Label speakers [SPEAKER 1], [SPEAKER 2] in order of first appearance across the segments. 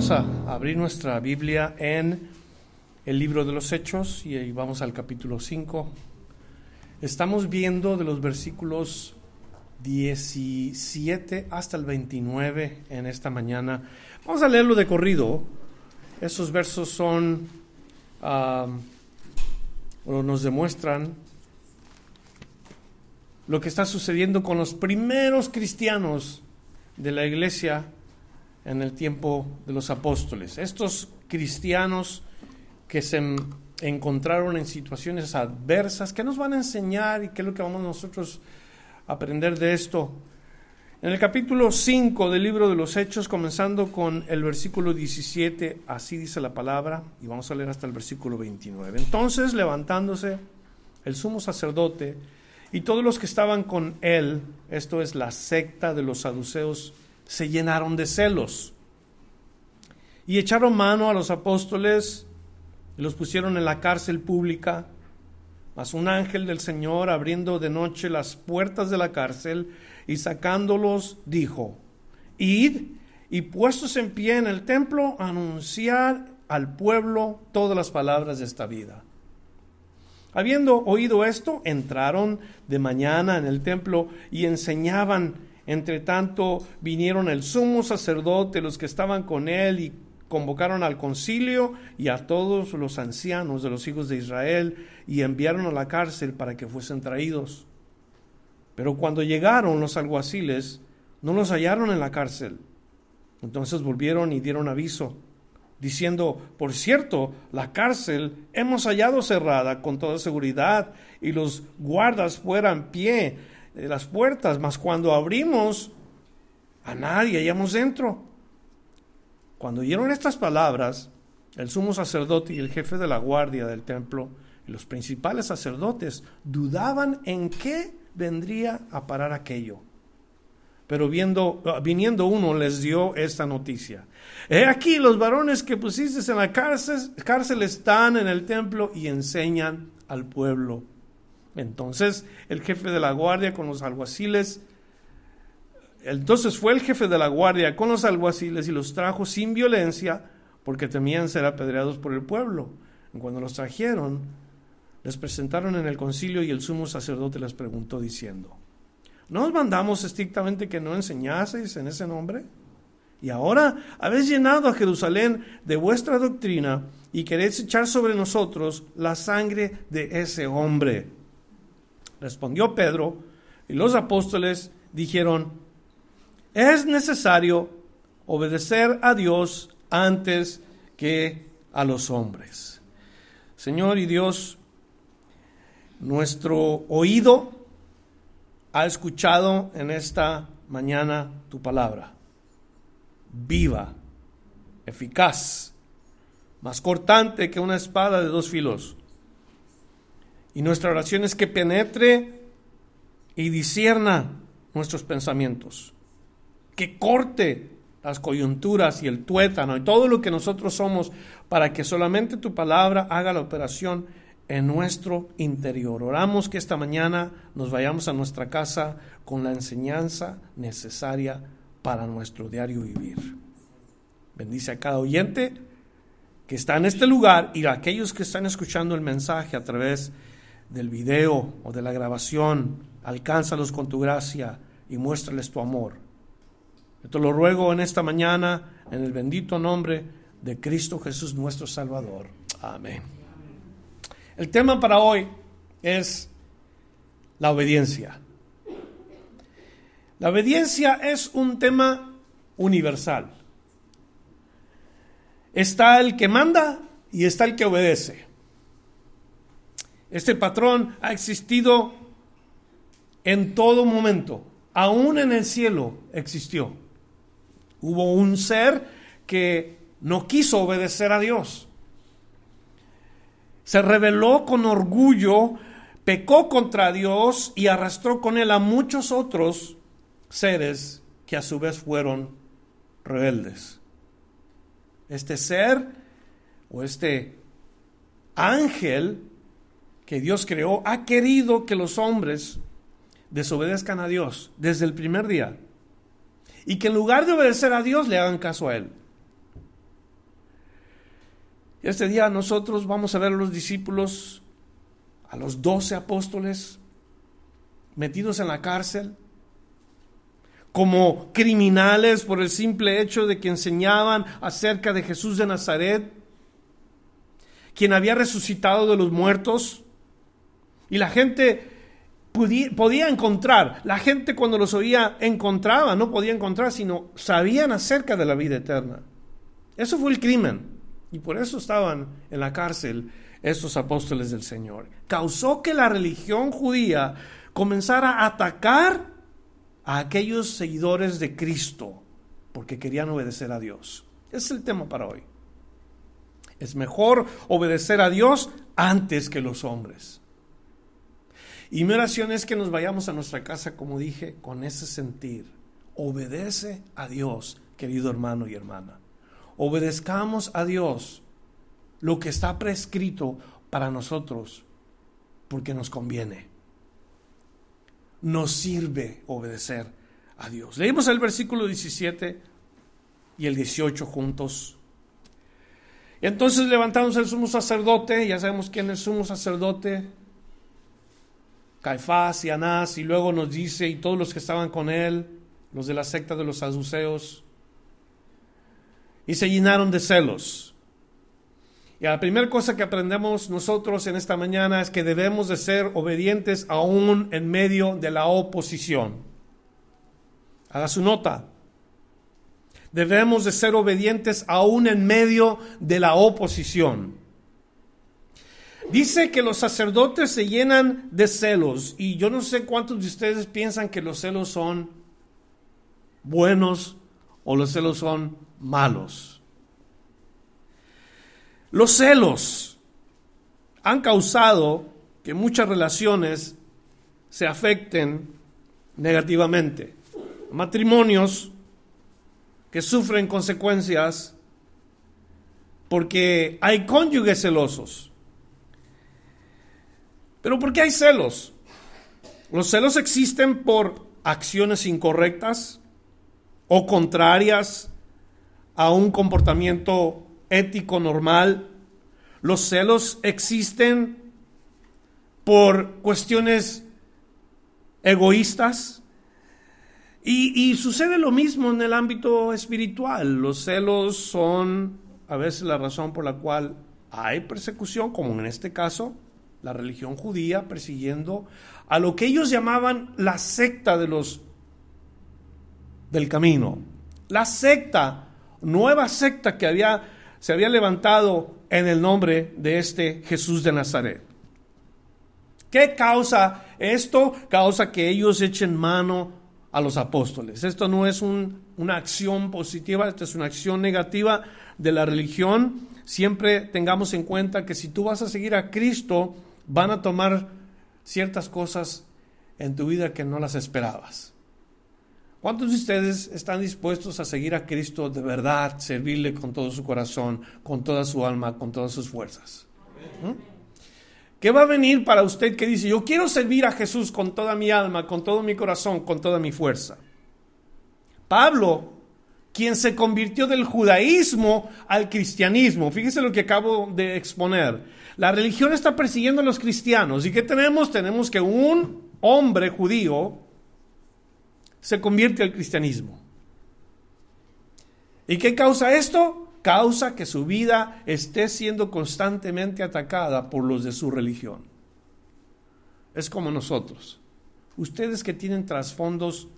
[SPEAKER 1] Vamos a abrir nuestra Biblia en el libro de los Hechos y ahí vamos al capítulo 5. Estamos viendo de los versículos 17 hasta el 29 en esta mañana. Vamos a leerlo de corrido. Esos versos son, o nos demuestran lo que está sucediendo con los primeros cristianos de la iglesia en el tiempo de los apóstoles. Estos cristianos que se encontraron en situaciones adversas, ¿qué nos van a enseñar y qué es lo que vamos nosotros a aprender de esto? En el capítulo 5 del libro de los Hechos, comenzando con el versículo 17, así dice la palabra, y vamos a leer hasta el versículo 29. Entonces, levantándose el sumo sacerdote y todos los que estaban con él, esto es la secta de los saduceos, se llenaron de celos y echaron mano a los apóstoles y los pusieron en la cárcel pública. Mas un ángel del Señor, abriendo de noche las puertas de la cárcel y sacándolos, dijo, Id y puestos en pie en el templo, anunciar al pueblo todas las palabras de esta vida. Habiendo oído esto, entraron de mañana en el templo y enseñaban entre tanto vinieron el sumo sacerdote, los que estaban con él, y convocaron al concilio y a todos los ancianos de los hijos de Israel, y enviaron a la cárcel para que fuesen traídos. Pero cuando llegaron los alguaciles, no los hallaron en la cárcel. Entonces volvieron y dieron aviso, diciendo, por cierto, la cárcel hemos hallado cerrada con toda seguridad, y los guardas fuera en pie de las puertas, mas cuando abrimos, a nadie hallamos dentro. Cuando oyeron estas palabras, el sumo sacerdote y el jefe de la guardia del templo y los principales sacerdotes dudaban en qué vendría a parar aquello. Pero viendo, viniendo uno les dio esta noticia. He aquí los varones que pusiste en la cárcel, cárcel están en el templo y enseñan al pueblo. Entonces el jefe de la guardia con los alguaciles, entonces fue el jefe de la guardia con los alguaciles y los trajo sin violencia porque temían ser apedreados por el pueblo. Cuando los trajeron, les presentaron en el concilio y el sumo sacerdote les preguntó diciendo, ¿no os mandamos estrictamente que no enseñaseis en ese nombre? Y ahora habéis llenado a Jerusalén de vuestra doctrina y queréis echar sobre nosotros la sangre de ese hombre. Respondió Pedro y los apóstoles dijeron, es necesario obedecer a Dios antes que a los hombres. Señor y Dios, nuestro oído ha escuchado en esta mañana tu palabra, viva, eficaz, más cortante que una espada de dos filos y nuestra oración es que penetre y disierna nuestros pensamientos, que corte las coyunturas y el tuétano y todo lo que nosotros somos para que solamente tu palabra haga la operación en nuestro interior. Oramos que esta mañana nos vayamos a nuestra casa con la enseñanza necesaria para nuestro diario vivir. Bendice a cada oyente que está en este lugar y a aquellos que están escuchando el mensaje a través de del video o de la grabación, alcánzalos con tu gracia y muéstrales tu amor. Yo te lo ruego en esta mañana, en el bendito nombre de Cristo Jesús nuestro Salvador. Amén. El tema para hoy es la obediencia. La obediencia es un tema universal. Está el que manda y está el que obedece. Este patrón ha existido en todo momento, aún en el cielo existió. Hubo un ser que no quiso obedecer a Dios. Se rebeló con orgullo, pecó contra Dios y arrastró con él a muchos otros seres que a su vez fueron rebeldes. Este ser o este ángel que Dios creó ha querido que los hombres desobedezcan a Dios desde el primer día y que en lugar de obedecer a Dios le hagan caso a Él. Este día nosotros vamos a ver a los discípulos, a los doce apóstoles, metidos en la cárcel, como criminales por el simple hecho de que enseñaban acerca de Jesús de Nazaret, quien había resucitado de los muertos. Y la gente podía, encontrar, la gente cuando los oía encontraba, no podía encontrar, sino sabían acerca de la vida eterna. Eso fue el crimen. Y por eso estaban en la cárcel estos apóstoles del Señor. Causó que la religión judía comenzara a atacar a aquellos seguidores de Cristo porque querían obedecer a Dios. Ese es el tema para hoy. Es mejor obedecer a Dios antes que los hombres. Y mi oración es que nos vayamos a nuestra casa, como dije, con ese sentir. Obedece a Dios, querido hermano y hermana. Obedezcamos a Dios lo que está prescrito para nosotros, porque nos conviene. Nos sirve obedecer a Dios. Leímos el versículo 17 y el 18 juntos. Y entonces levantamos el sumo sacerdote, ya sabemos quién es el sumo sacerdote, Caifás y Anás, y luego nos dice, y todos los que estaban con él, los de la secta de los saduceos, y se llenaron de celos. Y la primera cosa que aprendemos nosotros en esta mañana es que debemos de ser obedientes aún en medio de la oposición. Haga su nota. Debemos de ser obedientes aún en medio de la oposición. Dice que los sacerdotes se llenan de celos y yo no sé cuántos de ustedes piensan que los celos son buenos o los celos son malos. Los celos han causado que muchas relaciones se afecten negativamente. Matrimonios que sufren consecuencias porque hay cónyuges celosos. Pero ¿por qué hay celos? Los celos existen por acciones incorrectas o contrarias a un comportamiento ético normal. Los celos existen por cuestiones egoístas. Y, sucede lo mismo en el ámbito espiritual. Los celos son a veces la razón por la cual hay persecución, como en este caso, la religión judía persiguiendo a lo que ellos llamaban la secta de los del camino. La secta nueva secta que había, se había levantado en el nombre de este Jesús de Nazaret. ¿Qué causa esto? Causa que ellos echen mano a los apóstoles. Esto no es una acción positiva, esto es una acción negativa de la religión. Siempre tengamos en cuenta que si tú vas a seguir a Cristo, van a tomar ciertas cosas en tu vida que no las esperabas. ¿Cuántos de ustedes están dispuestos a seguir a Cristo de verdad, servirle con todo su corazón, con toda su alma, con todas sus fuerzas? ¿Mm? ¿Qué va a venir para usted que dice, yo quiero servir a Jesús con toda mi alma, con todo mi corazón, con toda mi fuerza? Pablo, quien se convirtió del judaísmo al cristianismo, fíjese lo que acabo de exponer. La religión está persiguiendo a los cristianos. ¿Y qué tenemos? Tenemos que un hombre judío se convierte al cristianismo. ¿Y qué causa esto? Causa que su vida esté siendo constantemente atacada por los de su religión. Es como nosotros. Ustedes que tienen trasfondos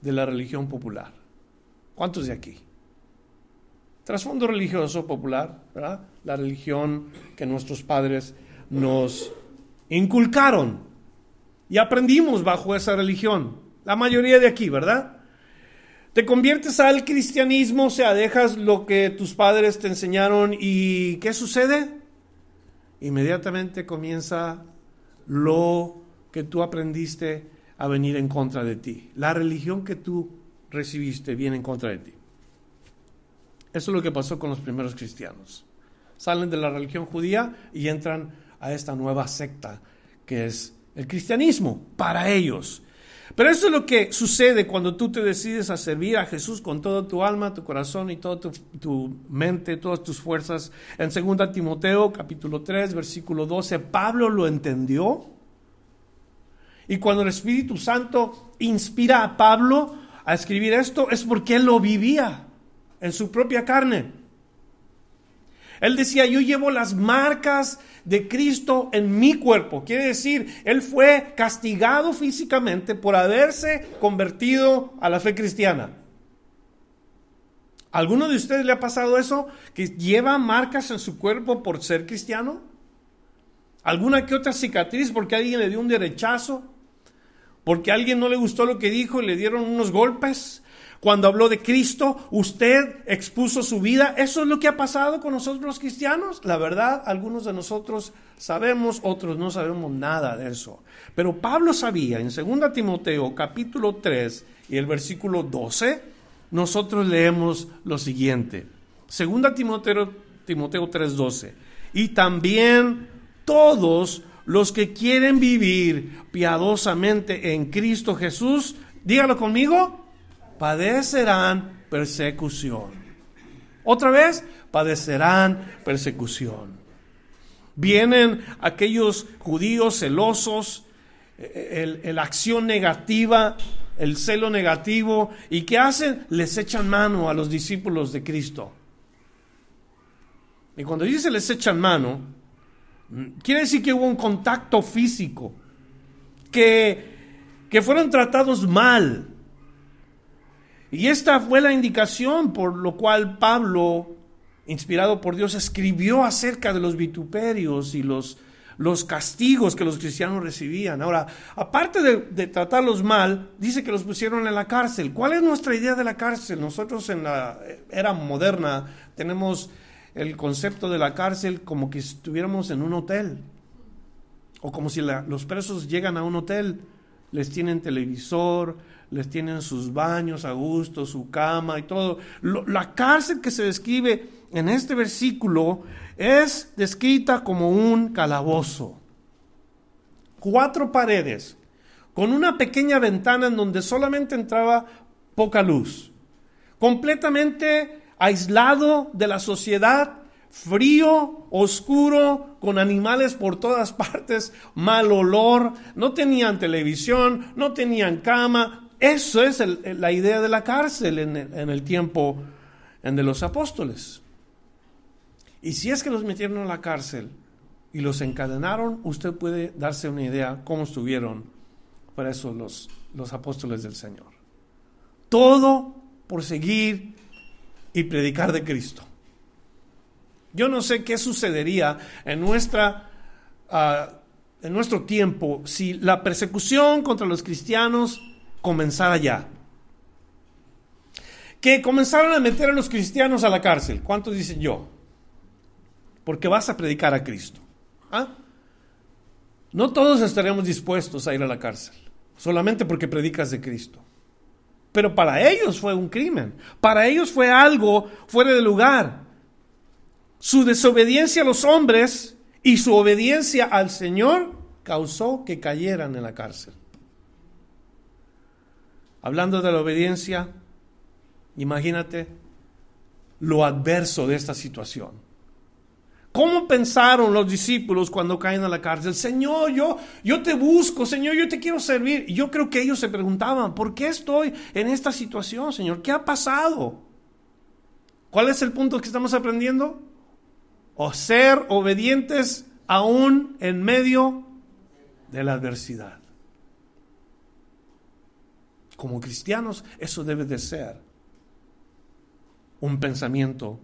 [SPEAKER 1] de la religión popular. ¿Cuántos de aquí? Trasfondo religioso popular, ¿verdad? La religión que nuestros padres nos inculcaron y aprendimos bajo esa religión. La mayoría de aquí, ¿verdad? Te conviertes al cristianismo, o sea, dejas lo que tus padres te enseñaron y ¿qué sucede? Inmediatamente comienza lo que tú aprendiste a venir en contra de ti. La religión que tú recibiste viene en contra de ti. Eso es lo que pasó con los primeros cristianos. Salen de la religión judía y entran a esta nueva secta que es el cristianismo para ellos. Pero eso es lo que sucede cuando tú te decides a servir a Jesús con toda tu alma, tu corazón y toda tu, mente, todas tus fuerzas. En 2 Timoteo capítulo 3, versículo 12, Pablo lo entendió. Y cuando el Espíritu Santo inspira a Pablo a escribir esto, es porque él lo vivía en su propia carne. Él decía, yo llevo las marcas de Cristo en mi cuerpo. Quiere decir, Él fue castigado físicamente por haberse convertido a la fe cristiana. ¿Alguno de ustedes le ha pasado eso? ¿Que lleva marcas en su cuerpo por ser cristiano? ¿Alguna que otra cicatriz porque alguien le dio un derechazo? ¿Porque a alguien no le gustó lo que dijo y le dieron unos golpes? Cuando habló de Cristo, usted expuso su vida. Eso es lo que ha pasado con nosotros los cristianos. La verdad, algunos de nosotros sabemos, otros no sabemos nada de eso. Pero Pablo sabía en 2 Timoteo capítulo 3 y el versículo 12, nosotros leemos lo siguiente. 2 Timoteo, Timoteo 3:12. Y también todos los que quieren vivir piadosamente en Cristo Jesús, dígalo conmigo, padecerán persecución. Otra vez, padecerán persecución. Vienen aquellos judíos celosos, el, la acción negativa, el celo negativo, y ¿qué hacen? Les echan mano a los discípulos de Cristo. Y cuando dice les echan mano, quiere decir que hubo un contacto físico, que, que fueron tratados mal, y esta fue la indicación por lo cual Pablo, inspirado por Dios, escribió acerca de los vituperios y los, los castigos que los cristianos recibían. Ahora, aparte de, tratarlos mal, dice que los pusieron en la cárcel. ¿Cuál es nuestra idea de la cárcel? Nosotros en la era moderna tenemos el concepto de la cárcel como que estuviéramos en un hotel. O como si los presos llegan a un hotel, les tienen televisor, les tienen sus baños a gusto, su cama y todo. la cárcel que se describe en este versículo es descrita como un calabozo. Cuatro paredes, con una pequeña ventana en donde solamente entraba poca luz. Completamente aislado de la sociedad, frío, oscuro, con animales por todas partes, mal olor, no tenían televisión, no tenían cama, eso es la idea de la cárcel en el, tiempo de los apóstoles. Y si es que los metieron a la cárcel y los encadenaron, usted puede darse una idea cómo estuvieron para los, los apóstoles del Señor. Todo por seguir y predicar de Cristo. Yo no sé qué sucedería en nuestra ah, en nuestro tiempo si la persecución contra los cristianos comenzara ya. Que comenzaron a meter a los cristianos a la cárcel. ¿Cuántos dicen yo? Porque vas a predicar a Cristo. ¿Ah? No todos estaremos dispuestos a ir a la cárcel, solamente porque predicas de Cristo. Pero para ellos fue un crimen, para ellos fue algo fuera de lugar. Su desobediencia a los hombres y su obediencia al Señor causó que cayeran en la cárcel. Hablando de la obediencia, imagínate lo adverso de esta situación. ¿Cómo pensaron los discípulos cuando caen a la cárcel? Señor, yo, yo te busco, Señor, yo te quiero servir. Y yo creo que ellos se preguntaban, ¿por qué estoy en esta situación, Señor? ¿Qué ha pasado? ¿Cuál es el punto que estamos aprendiendo? O ser obedientes aún en medio de la adversidad como cristianos, eso debe de ser un pensamiento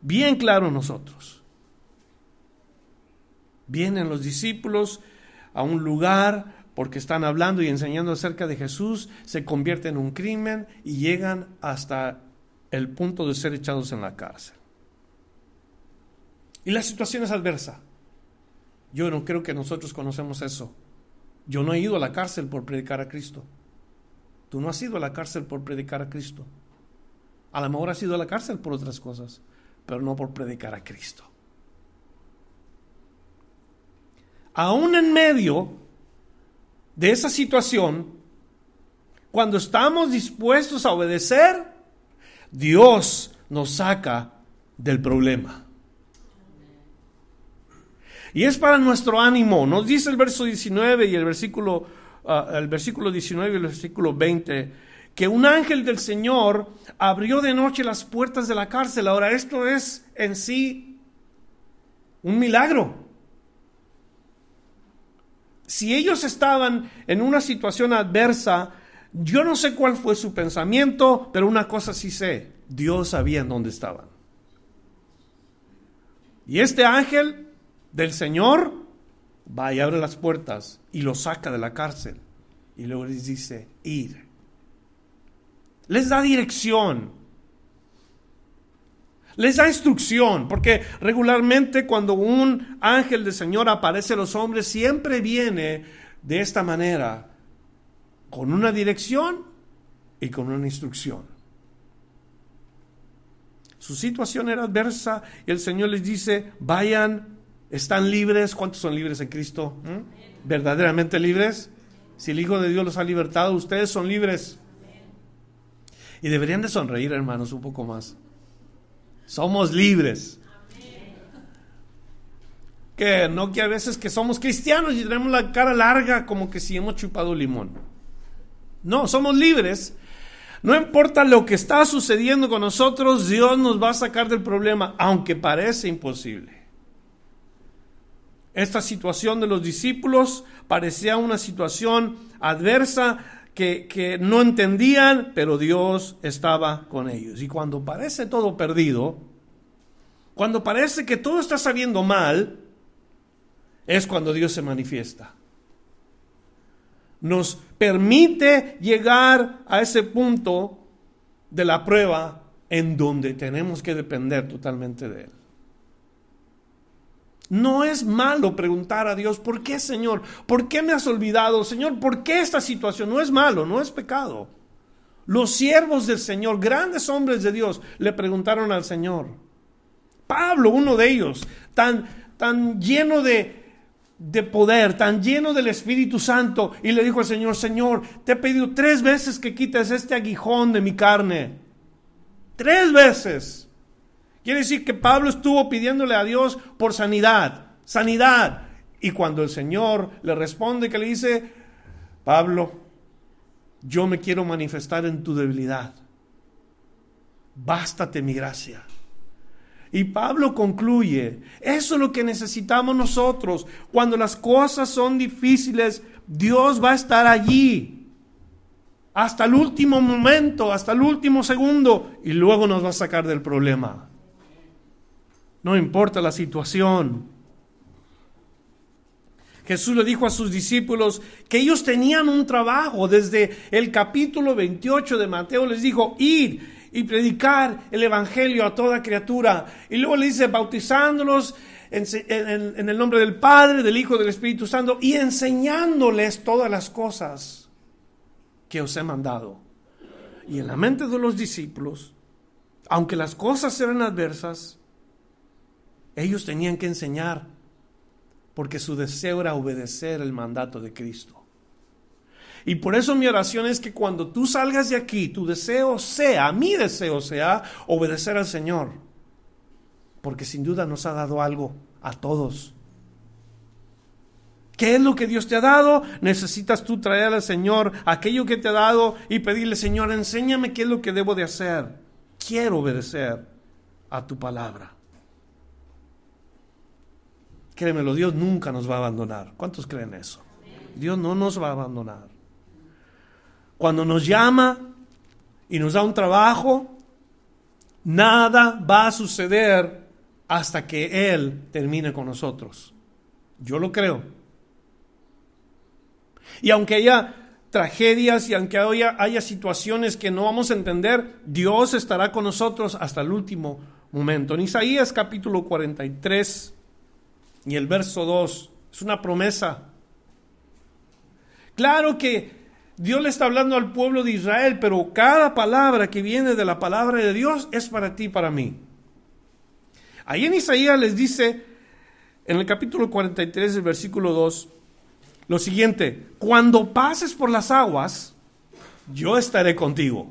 [SPEAKER 1] bien claro nosotros. Vienen los discípulos a un lugar porque están hablando y enseñando acerca de Jesús, se convierte en un crimen y llegan hasta el punto de ser echados en la cárcel. Y la situación es adversa. Yo no creo que nosotros conocemos eso. Yo no he ido a la cárcel por predicar a Cristo. Tú no has ido a la cárcel por predicar a Cristo. A lo mejor has ido a la cárcel por otras cosas, pero no por predicar a Cristo. Aún en medio de esa situación, cuando estamos dispuestos a obedecer, Dios nos saca del problema. Y es para nuestro ánimo. Nos dice el verso 19 y el versículo, ah, el versículo 19 y el versículo 20 que un ángel del Señor abrió de noche las puertas de la cárcel. Ahora, esto es en sí un milagro. Si ellos estaban en una situación adversa, yo no sé cuál fue su pensamiento, pero una cosa sí sé, Dios sabía en dónde estaban. Y este ángel del Señor va y abre las puertas y lo saca de la cárcel. Y luego les dice, ir. Les da dirección. Les da instrucción, porque regularmente cuando un ángel del Señor aparece a los hombres, siempre viene de esta manera, con una dirección y con una instrucción. Su situación era adversa y el Señor les dice, vayan ¿Están libres? ¿Cuántos son libres en Cristo? ¿Mm? ¿Verdaderamente libres? Si el Hijo de Dios los ha libertado, ustedes son libres. Y deberían de sonreír, hermanos, un poco más. Somos libres. Que no que a veces que somos cristianos y tenemos la cara larga como que si hemos chupado limón. No, somos libres. No importa lo que está sucediendo con nosotros, Dios nos va a sacar del problema, aunque parece imposible. Esta situación de los discípulos parecía una situación adversa que, no entendían, pero Dios estaba con ellos. Y cuando parece todo perdido, cuando parece que todo está saliendo mal, es cuando Dios se manifiesta. Nos permite llegar a ese punto de la prueba en donde tenemos que depender totalmente de Él. No es malo preguntar a Dios, ¿por qué Señor? ¿Por qué me has olvidado? Señor, ¿por qué esta situación? No es malo, no es pecado. Los siervos del Señor, grandes hombres de Dios, le preguntaron al Señor. Pablo, uno de ellos, tan, tan lleno de, de poder, tan lleno del Espíritu Santo, y le dijo al Señor, Señor, te he pedido tres veces que quites este aguijón de mi carne. Tres veces. Quiere decir que Pablo estuvo pidiéndole a Dios por sanidad, sanidad. Y cuando el Señor le responde que le dice, Pablo, yo me quiero manifestar en tu debilidad. Bástate mi gracia. Y Pablo concluye, eso es lo que necesitamos nosotros. Cuando las cosas son difíciles, Dios va a estar allí. Hasta el último momento, hasta el último segundo. Y luego nos va a sacar del problema. No importa la situación. Jesús le dijo a sus discípulos que ellos tenían un trabajo. Desde el capítulo 28 de Mateo les dijo, ir y predicar el Evangelio a toda criatura. Y luego le dice, bautizándolos en, en, el nombre del Padre, del Hijo, del Espíritu Santo y enseñándoles todas las cosas que os he mandado. Y en la mente de los discípulos, aunque las cosas eran adversas, ellos tenían que enseñar porque su deseo era obedecer el mandato de Cristo. Y por eso mi oración es que cuando tú salgas de aquí, tu deseo sea, mi deseo sea, obedecer al Señor. Porque sin duda nos ha dado algo a todos. ¿Qué es lo que Dios te ha dado? Necesitas tú traer al Señor aquello que te ha dado y pedirle, Señor, enséñame qué es lo que debo de hacer. Quiero obedecer a tu palabra. Créemelo, Dios nunca nos va a abandonar. ¿Cuántos creen eso? Dios no nos va a abandonar. Cuando nos llama y nos da un trabajo, nada va a suceder hasta que Él termine con nosotros. Yo lo creo. Y aunque haya tragedias y aunque haya, haya situaciones que no vamos a entender, Dios estará con nosotros hasta el último momento. En Isaías capítulo 43 y el verso 2 es una promesa. Claro que Dios le está hablando al pueblo de Israel, pero cada palabra que viene de la palabra de Dios es para ti y para mí. Ahí en Isaías les dice, en el capítulo 43, el versículo 2, lo siguiente, cuando pases por las aguas, yo estaré contigo.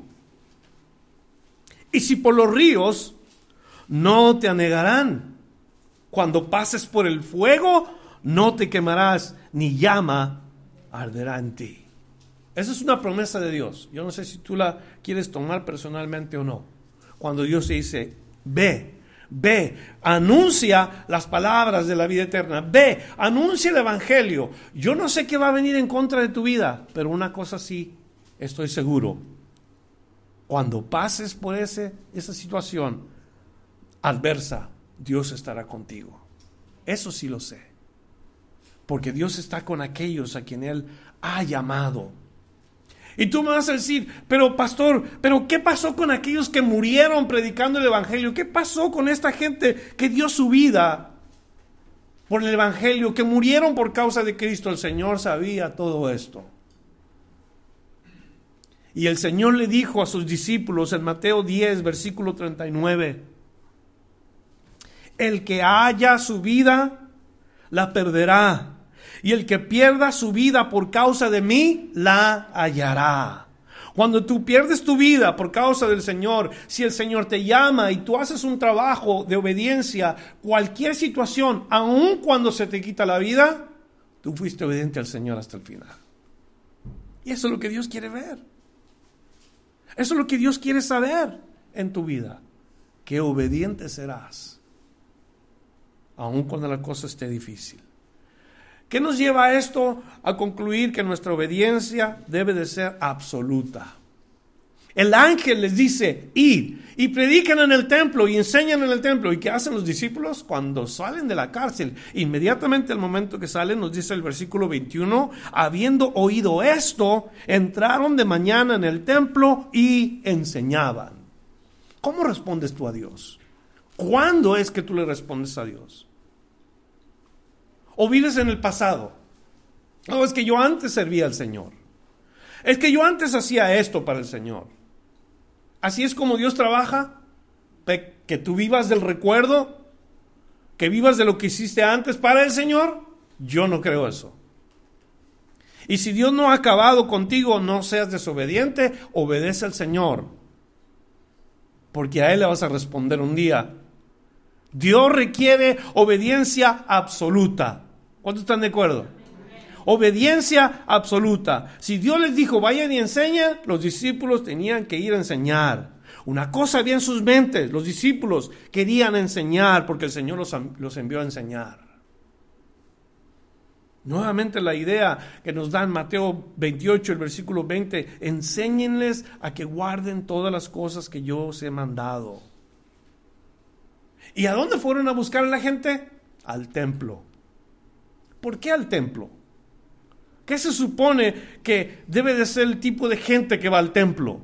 [SPEAKER 1] Y si por los ríos, no te anegarán. Cuando pases por el fuego, no te quemarás, ni llama arderá en ti. Esa es una promesa de Dios. Yo no sé si tú la quieres tomar personalmente o no. Cuando Dios te dice, ve, ve, anuncia las palabras de la vida eterna, ve, anuncia el Evangelio. Yo no sé qué va a venir en contra de tu vida, pero una cosa sí, estoy seguro. Cuando pases por ese, esa situación adversa, Dios estará contigo. Eso sí lo sé. Porque Dios está con aquellos a quien Él ha llamado. Y tú me vas a decir, pero pastor, pero ¿qué pasó con aquellos que murieron predicando el Evangelio? ¿Qué pasó con esta gente que dio su vida por el Evangelio, que murieron por causa de Cristo? El Señor sabía todo esto. Y el Señor le dijo a sus discípulos en Mateo 10, versículo 39, el que haya su vida, la perderá y el que pierda su vida por causa de mí, la hallará. Cuando tú pierdes tu vida por causa del Señor, si el Señor te llama y tú haces un trabajo de obediencia, cualquier situación, aun cuando se te quita la vida, tú fuiste obediente al Señor hasta el final. Y eso es lo que Dios quiere ver. Eso es lo que Dios quiere saber en tu vida. Que obediente serás, aun cuando la cosa esté difícil. ¿Qué nos lleva a esto? A concluir que nuestra obediencia debe de ser absoluta. El ángel les dice, id y predican en el templo y enseñan en el templo. ¿Y qué hacen los discípulos cuando salen de la cárcel? Inmediatamente al momento que salen, nos dice el versículo 21, habiendo oído esto, entraron de mañana en el templo y enseñaban. ¿Cómo respondes tú a Dios? ¿Cuándo es que tú le respondes a Dios? ¿O vives en el pasado? No, es que yo antes servía al Señor. Es que yo antes hacía esto para el Señor. Así es como Dios trabaja. Que tú vivas del recuerdo, que vivas de lo que hiciste antes para el Señor. Yo no creo eso. Y si Dios no ha acabado contigo, no seas desobediente, obedece al Señor. Porque a Él le vas a responder un día. Dios requiere obediencia absoluta. ¿Cuántos están de acuerdo? Obediencia absoluta. Si Dios les dijo, vayan y enseñen, los discípulos tenían que ir a enseñar. Una cosa había en sus mentes, los discípulos querían enseñar porque el Señor los, los envió a enseñar. Nuevamente la idea que nos da en Mateo 28, el versículo 20, enséñenles a que guarden todas las cosas que yo os he mandado. ¿Y a dónde fueron a buscar a la gente? Al templo. ¿Por qué al templo? ¿Qué se supone que debe de ser el tipo de gente que va al templo?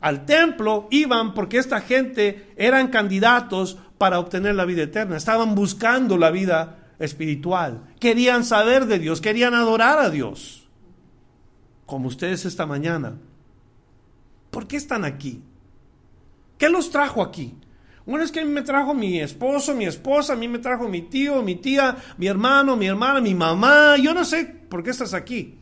[SPEAKER 1] Al templo iban porque esta gente eran candidatos para obtener la vida eterna, estaban buscando la vida espiritual, querían saber de Dios, querían adorar a Dios, como ustedes esta mañana. ¿Por qué están aquí? ¿Qué los trajo aquí? Bueno, es que a mí me trajo mi esposo, mi esposa, a mí me trajo mi tío, mi tía, mi hermano, mi hermana, mi mamá. Yo no sé por qué estás aquí.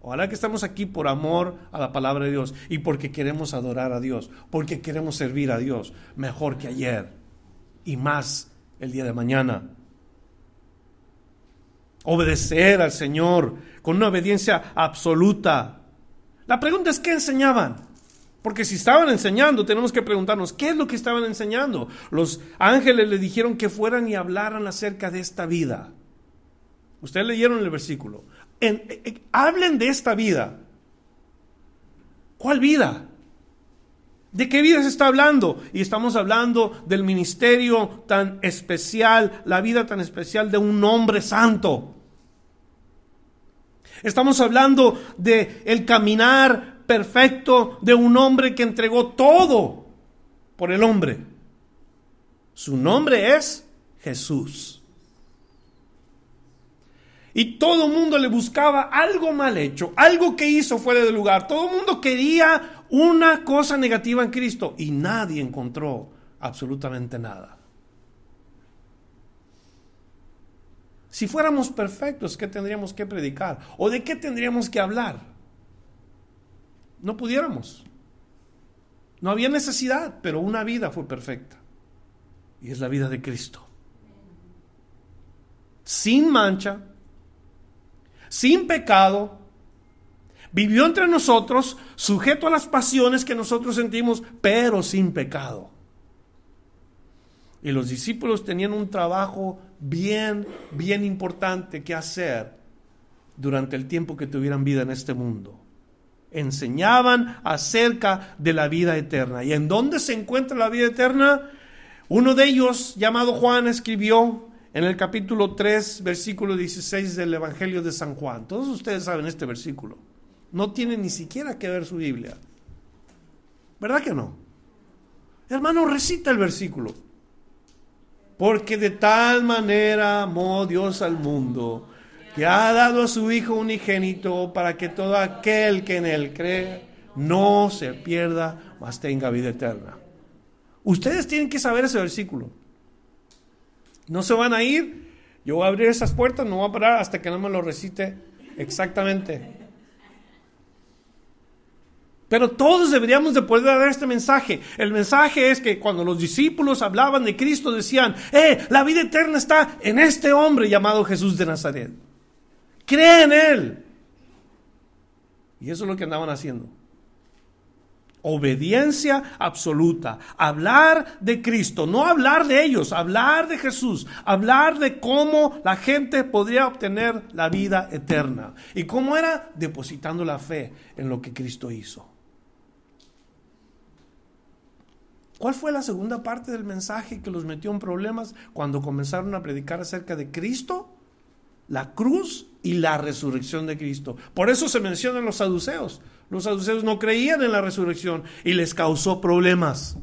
[SPEAKER 1] Ojalá que estamos aquí por amor a la palabra de Dios y porque queremos adorar a Dios, porque queremos servir a Dios mejor que ayer y más el día de mañana. Obedecer al Señor con una obediencia absoluta. La pregunta es, ¿qué enseñaban? Porque si estaban enseñando, tenemos que preguntarnos, ¿qué es lo que estaban enseñando? Los ángeles le dijeron que fueran y hablaran acerca de esta vida. Ustedes leyeron el versículo. Eh, eh, hablen de esta vida. ¿Cuál vida? ¿De qué vida se está hablando? Y estamos hablando del ministerio tan especial, la vida tan especial de un hombre santo. Estamos hablando de el caminar perfecto de un hombre que entregó todo por el hombre. Su nombre es Jesús. Y todo el mundo le buscaba algo mal hecho, algo que hizo fuera de lugar. Todo el mundo quería una cosa negativa en Cristo y nadie encontró absolutamente nada. Si fuéramos perfectos, ¿qué tendríamos que predicar? ¿O de qué tendríamos que hablar? No pudiéramos. No había necesidad, pero una vida fue perfecta. Y es la vida de Cristo. Sin mancha, sin pecado, vivió entre nosotros, sujeto a las pasiones que nosotros sentimos, pero sin pecado. Y los discípulos tenían un trabajo bien, bien importante que hacer durante el tiempo que tuvieran vida en este mundo. Enseñaban acerca de la vida eterna. ¿Y en dónde se encuentra la vida eterna? Uno de ellos, llamado Juan, escribió en el capítulo 3, versículo 16 del Evangelio de San Juan. Todos ustedes saben este versículo. No tiene ni siquiera que ver su Biblia. ¿Verdad que no? Hermano, recita el versículo. Porque de tal manera amó Dios al mundo, que ha dado a su Hijo unigénito para que todo aquel que en él cree no se pierda, mas tenga vida eterna. Ustedes tienen que saber ese versículo. No se van a ir. Yo voy a abrir esas puertas, no voy a parar hasta que no me lo recite exactamente. Pero todos deberíamos de poder dar este mensaje. El mensaje es que cuando los discípulos hablaban de Cristo decían, eh, la vida eterna está en este hombre llamado Jesús de Nazaret. Cree en Él. Y eso es lo que andaban haciendo. Obediencia absoluta. Hablar de Cristo, no hablar de ellos, hablar de Jesús, hablar de cómo la gente podría obtener la vida eterna. ¿Y cómo era? Depositando la fe en lo que Cristo hizo. ¿Cuál fue la segunda parte del mensaje que los metió en problemas cuando comenzaron a predicar acerca de Cristo? La cruz y la resurrección de Cristo. Por eso se mencionan los saduceos. Los saduceos no creían en la resurrección y les causó problemas.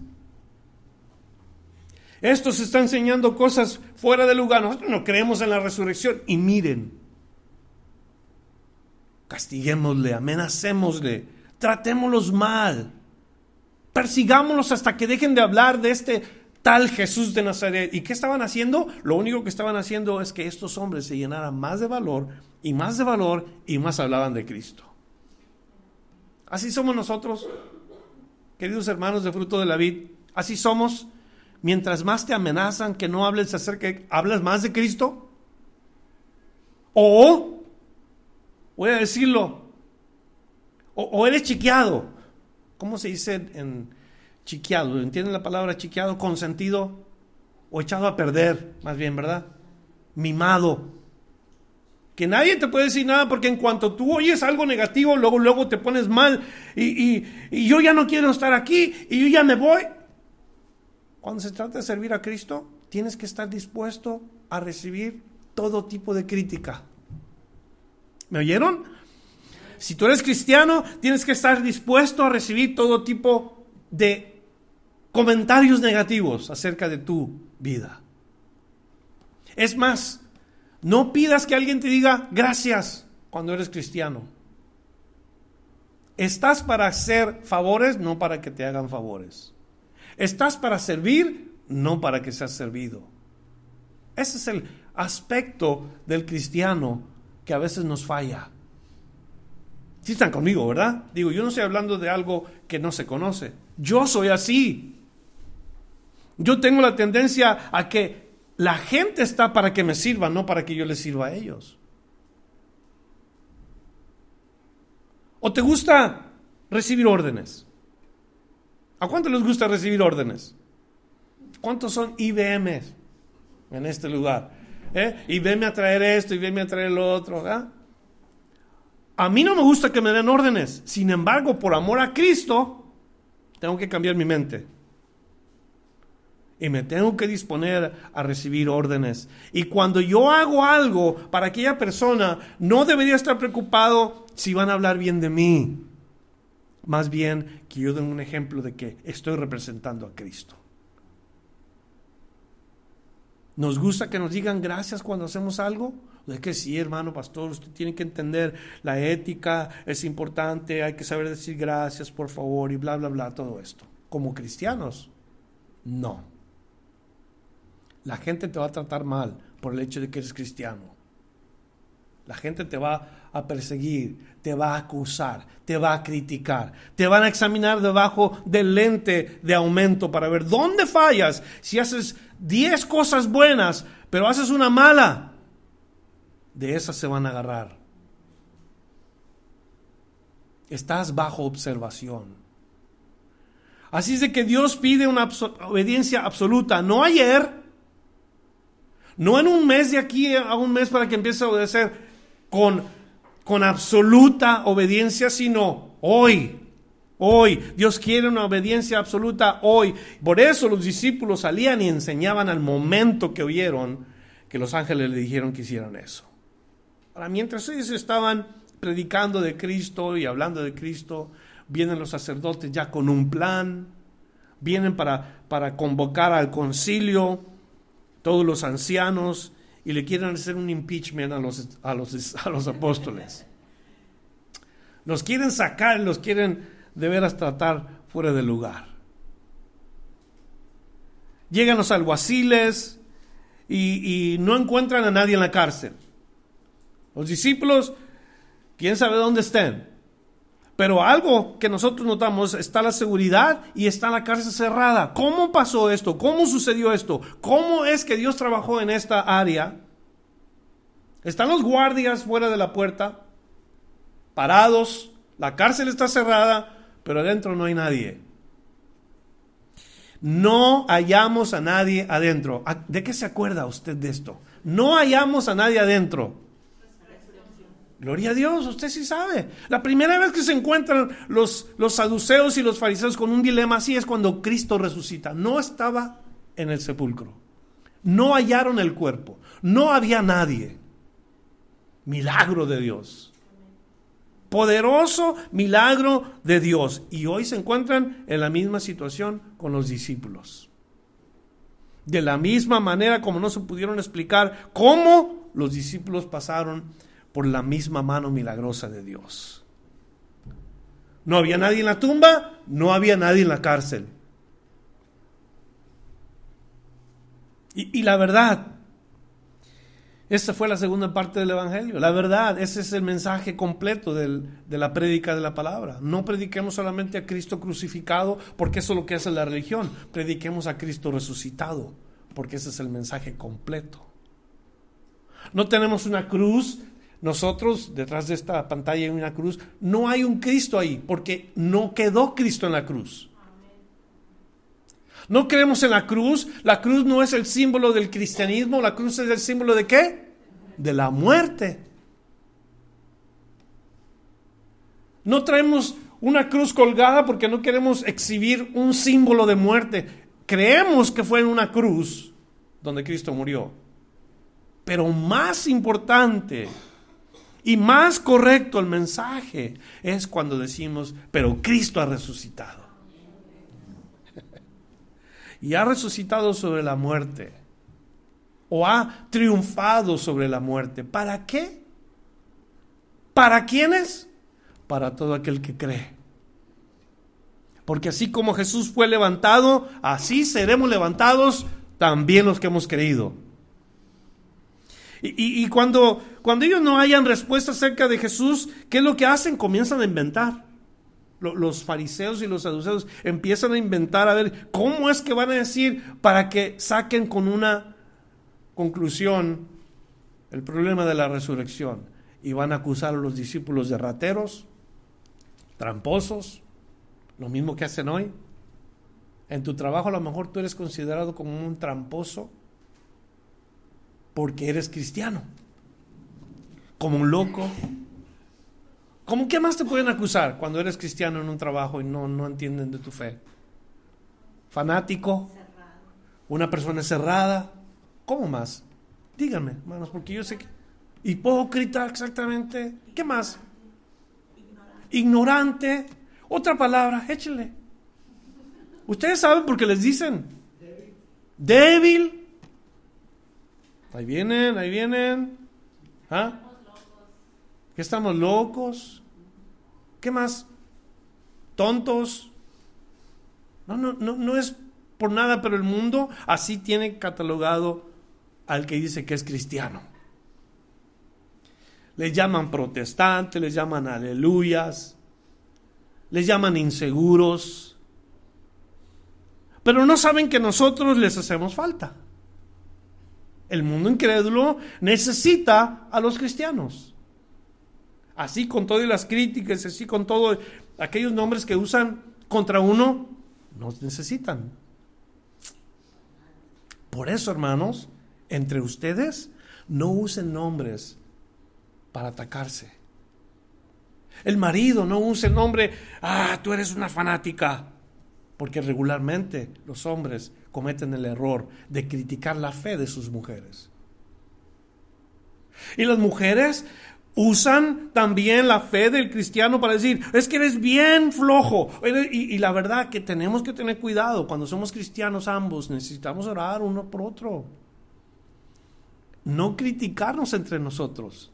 [SPEAKER 1] Esto se está enseñando cosas fuera de lugar. Nosotros no creemos en la resurrección. Y miren, castiguémosle, amenacémosle, tratémoslos mal persigámonos hasta que dejen de hablar de este tal Jesús de Nazaret. ¿Y qué estaban haciendo? Lo único que estaban haciendo es que estos hombres se llenaran más de valor y más de valor y más hablaban de Cristo. Así somos nosotros, queridos hermanos de fruto de la vid. Así somos. Mientras más te amenazan que no hables acerca, hablas más de Cristo. O, voy a decirlo, o, o eres chiqueado ¿cómo se dice en chiqueado? ¿Entienden la palabra chiqueado? Consentido o echado a perder, más bien, ¿verdad? Mimado. Que nadie te puede decir nada porque en cuanto tú oyes algo negativo, luego, luego te pones mal y, y yo ya no quiero estar aquí y yo ya me voy. Cuando se trata de servir a Cristo, tienes que estar dispuesto a recibir todo tipo de crítica. ¿Me oyeron? si tú eres cristiano, tienes que estar dispuesto a recibir todo tipo de comentarios negativos acerca de tu vida. Es más, no pidas que alguien te diga gracias cuando eres cristiano. Estás para hacer favores, no para que te hagan favores. Estás para servir, no para que seas servido. Ese es el aspecto del cristiano que a veces nos falla. Si están conmigo, ¿verdad? Digo, yo no estoy hablando de algo que no se conoce. Yo soy así. Yo tengo la tendencia a que la gente está para que me sirva, no para que yo les sirva a ellos. ¿O te gusta recibir órdenes? ¿A cuánto les gusta recibir órdenes? ¿Cuántos son IBMs en este lugar? ¿Eh? Y venme a traer esto y venme a traer lo otro. A mí no me gusta que me den órdenes. Sin embargo, por amor a Cristo, tengo que cambiar mi mente. Y me tengo que disponer a recibir órdenes. Y cuando yo hago algo para aquella persona, no debería estar preocupado si van a hablar bien de mí. Más bien que yo den un ejemplo de que estoy representando a Cristo. ¿Nos gusta que nos digan gracias cuando hacemos algo? Es que sí, hermano pastor, usted tiene que entender la ética, es importante, hay que saber decir gracias, por favor, y bla, bla, bla, todo esto. Como cristianos, no. La gente te va a tratar mal por el hecho de que eres cristiano. La gente te va a perseguir, te va a acusar, te va a criticar, te van a examinar debajo del lente de aumento para ver dónde fallas. Si haces 10 cosas buenas, pero haces una mala, de esas se van a agarrar. Estás bajo observación. Así es de que Dios pide una obediencia absoluta, no ayer, no en un mes de aquí a un mes para que empiece a obedecer con, con absoluta obediencia, sino hoy. Hoy, Dios quiere una obediencia absoluta hoy. Por eso los discípulos salían y enseñaban al momento que oyeron que los ángeles le dijeron que hicieran eso. Ahora, mientras ellos estaban predicando de Cristo y hablando de Cristo, vienen los sacerdotes ya con un plan, vienen para, para convocar al concilio, todos los ancianos, y le quieren hacer un impeachment a los, a los, a los apóstoles. Los quieren sacar, los quieren de veras tratar fuera de lugar. Llegan los alguaciles y, y no encuentran a nadie en la cárcel. Los discípulos, quién sabe dónde estén. Pero algo que nosotros notamos, está la seguridad y está la cárcel cerrada. ¿Cómo pasó esto? ¿Cómo sucedió esto? ¿Cómo es que Dios trabajó en esta área? Están los guardias fuera de la puerta, parados, la cárcel está cerrada, pero adentro no hay nadie. No hallamos a nadie adentro. ¿De qué se acuerda usted de esto? No hallamos a nadie adentro. Gloria a Dios, usted sí sabe. La primera vez que se encuentran los, los saduceos y los fariseos con un dilema así es cuando Cristo resucita. No estaba en el sepulcro. No hallaron el cuerpo. No había nadie. Milagro de Dios. Poderoso milagro de Dios. Y hoy se encuentran en la misma situación con los discípulos. De la misma manera como no se pudieron explicar cómo los discípulos pasaron por la misma mano milagrosa de Dios. No había nadie en la tumba, no había nadie en la cárcel. Y, la verdad, esa fue la segunda parte del Evangelio. La verdad, ese es el mensaje completo de la prédica de la palabra. No prediquemos solamente a Cristo crucificado, porque eso es lo que hace la religión. Prediquemos a Cristo resucitado, porque ese es el mensaje completo. No tenemos una cruz. Nosotros, detrás de esta pantalla hay una cruz. No hay un Cristo ahí, porque no quedó Cristo en la cruz. No creemos en la cruz. La cruz no es el símbolo del cristianismo. La cruz es el símbolo de qué? De la muerte. No traemos una cruz colgada porque no queremos exhibir un símbolo de muerte. Creemos que fue en una cruz donde Cristo murió. Pero más importante y más correcto el mensaje es cuando decimos, pero Cristo ha resucitado y ha resucitado sobre la muerte o ha triunfado sobre la muerte. ¿Para qué? ¿Para quiénes? Para todo aquel que cree. Porque así como Jesús fue levantado, así seremos levantados también los que hemos creído. Y, cuando, cuando ellos no hayan respuesta acerca de Jesús, ¿qué es lo que hacen? Comienzan a inventar los fariseos y los saduceos empiezan a inventar a ver cómo es que van a decir para que saquen con una conclusión el problema de la resurrección. Y van a acusar a los discípulos de rateros, tramposos, lo mismo que hacen hoy. En tu trabajo a lo mejor tú eres considerado como un tramposo porque eres cristiano, como un loco, ¿Cómo qué más te pueden acusar cuando eres cristiano en un trabajo y no, no entienden de tu fe? Fanático, una persona cerrada. ¿Cómo más? Díganme, hermanos, porque yo sé que... Hipócrita, exactamente. ¿Qué más? Ignorante. Otra palabra, échenle. Ustedes saben porque les dicen. Débil. Ahí vienen, ahí vienen. ¿Ah? ¿Qué estamos locos? ¿Qué más? Tontos. No, no, no, no es por nada, pero el mundo así tiene catalogado al que dice que es cristiano. Les llaman protestantes, les llaman aleluyas, les llaman inseguros, pero no saben que nosotros les hacemos falta. El mundo incrédulo necesita a los cristianos. Así con todas las críticas, así con todos aquellos nombres que usan contra uno, nos necesitan. Por eso, hermanos, entre ustedes no usen nombres para atacarse. El marido no use el nombre, ah, tú eres una fanática, porque regularmente los hombres cometen el error de criticar la fe de sus mujeres. Y las mujeres usan también la fe del cristiano para decir, es que eres bien flojo. Y, y, la verdad que tenemos que tener cuidado, cuando somos cristianos ambos, necesitamos orar uno por otro. No criticarnos entre nosotros.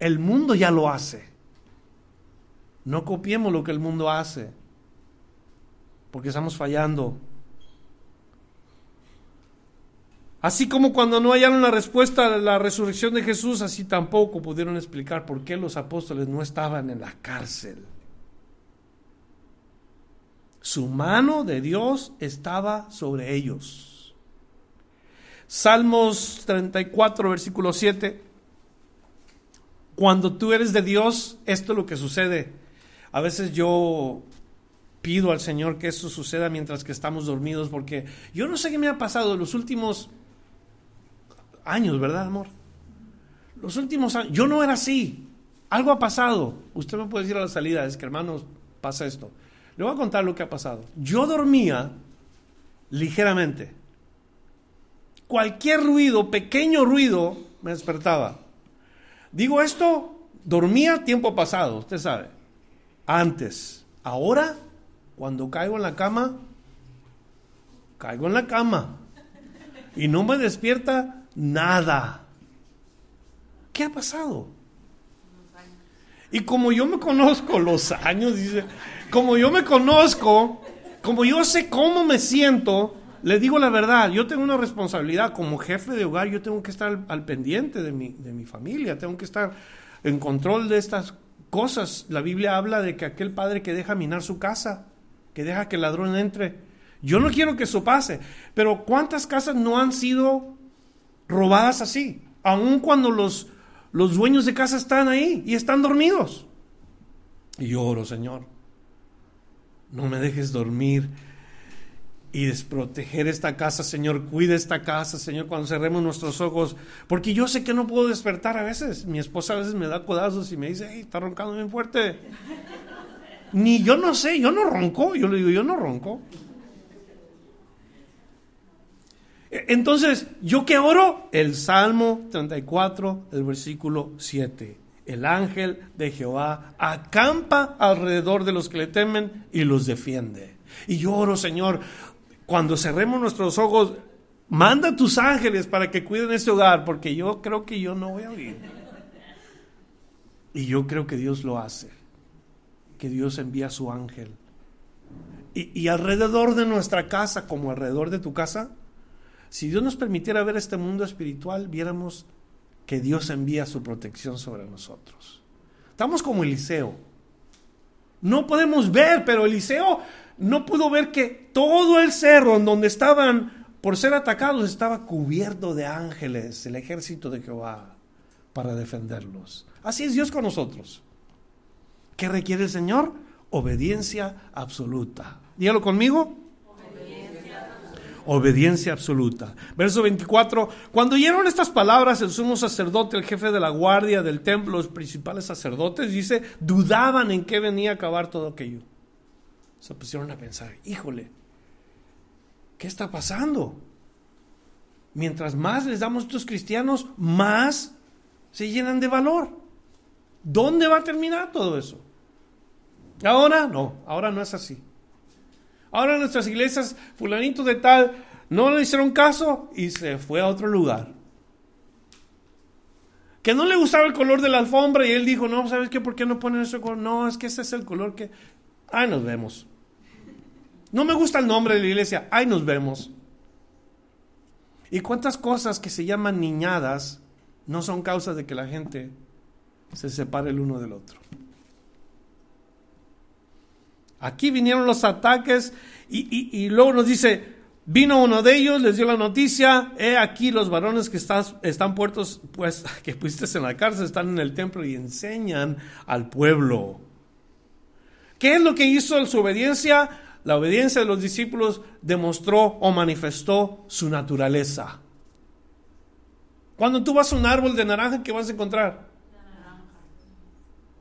[SPEAKER 1] El mundo ya lo hace. No copiemos lo que el mundo hace, porque estamos fallando. Así como cuando no hallaron la respuesta a la resurrección de Jesús, así tampoco pudieron explicar por qué los apóstoles no estaban en la cárcel. Su mano de Dios estaba sobre ellos. Salmos 34, versículo 7. Cuando tú eres de Dios, esto es lo que sucede. A veces yo pido al Señor que esto suceda mientras que estamos dormidos, porque yo no sé qué me ha pasado los últimos años, ¿verdad, amor? Los últimos años, yo no era así. Algo ha pasado. Usted me puede decir a la salida, es que hermanos, pasa esto. Le voy a contar lo que ha pasado. Yo dormía ligeramente. Cualquier ruido, pequeño ruido, me despertaba. Digo esto, dormía tiempo pasado, usted sabe. Antes. Ahora, cuando caigo en la cama, caigo en la cama. Y no me despierta nada. ¿Qué ha pasado? Y como yo me conozco los años, dice, como yo me conozco, como yo sé cómo me siento, le digo la verdad, yo tengo una responsabilidad como jefe de hogar, yo tengo que estar al, pendiente de mi, de mi familia, tengo que estar en control de estas cosas. La Biblia habla de que aquel padre que deja minar su casa, que deja que el ladrón entre, yo no quiero que eso pase, pero ¿cuántas casas no han sido robadas así? Aun cuando los, los dueños de casa están ahí y están dormidos. Y oro, Señor, no me dejes dormir y desproteger esta casa, Señor. Cuida esta casa, Señor, cuando cerremos nuestros ojos. Porque yo sé que no puedo despertar a veces. Mi esposa a veces me da codazos y me dice, hey, está roncando bien fuerte. Ni yo no sé, yo no ronco. Yo le digo, yo no ronco. Entonces, ¿yo qué oro? El Salmo 34, el versículo 7. El ángel de Jehová acampa alrededor de los que le temen y los defiende. Y yo oro, Señor, cuando cerremos nuestros ojos, manda a tus ángeles para que cuiden este hogar, porque yo creo que yo no voy a oír. Y yo creo que Dios lo hace, que Dios envía a su ángel. Y, y, alrededor de nuestra casa, como alrededor de tu casa, si Dios nos permitiera ver este mundo espiritual, viéramos que Dios envía su protección sobre nosotros. Estamos como Eliseo. No podemos ver, pero Eliseo no pudo ver que todo el cerro en donde estaban por ser atacados estaba cubierto de ángeles, el ejército de Jehová, para defenderlos. Así es Dios con nosotros. ¿Qué requiere el Señor? Obediencia absoluta. Dígalo conmigo. Obediencia. Absoluta. Verso 24. Cuando oyeron estas palabras, el sumo sacerdote, el jefe de la guardia del templo, los principales sacerdotes, dice, dudaban en qué venía a acabar todo aquello se pusieron a pensar, híjole, ¿qué está pasando? mientras más les damos a estos cristianos, más se llenan de valor. ¿Dónde va a terminar todo eso? Ahora no, ahora no es así. Ahora nuestras iglesias, fulanito de tal, no le hicieron caso y se fue a otro lugar. Que no le gustaba el color de la alfombra y él dijo, no, ¿sabes qué? ¿Por qué no ponen ese color? No, es que ese es el color que... Ahí nos vemos. No me gusta el nombre de la iglesia, ahí nos vemos. ¿Y cuántas cosas que se llaman niñadas no son causas de que la gente se separe el uno del otro? Aquí vinieron los ataques y, luego nos dice, vino uno de ellos, les dio la noticia, he aquí los varones que están puertos, pues, que pusiste en la cárcel, están en el templo y enseñan al pueblo. ¿Qué es lo que hizo su obediencia? La obediencia de los discípulos demostró o manifestó su naturaleza. Cuando tú vas a un árbol de naranja, ¿qué vas a encontrar?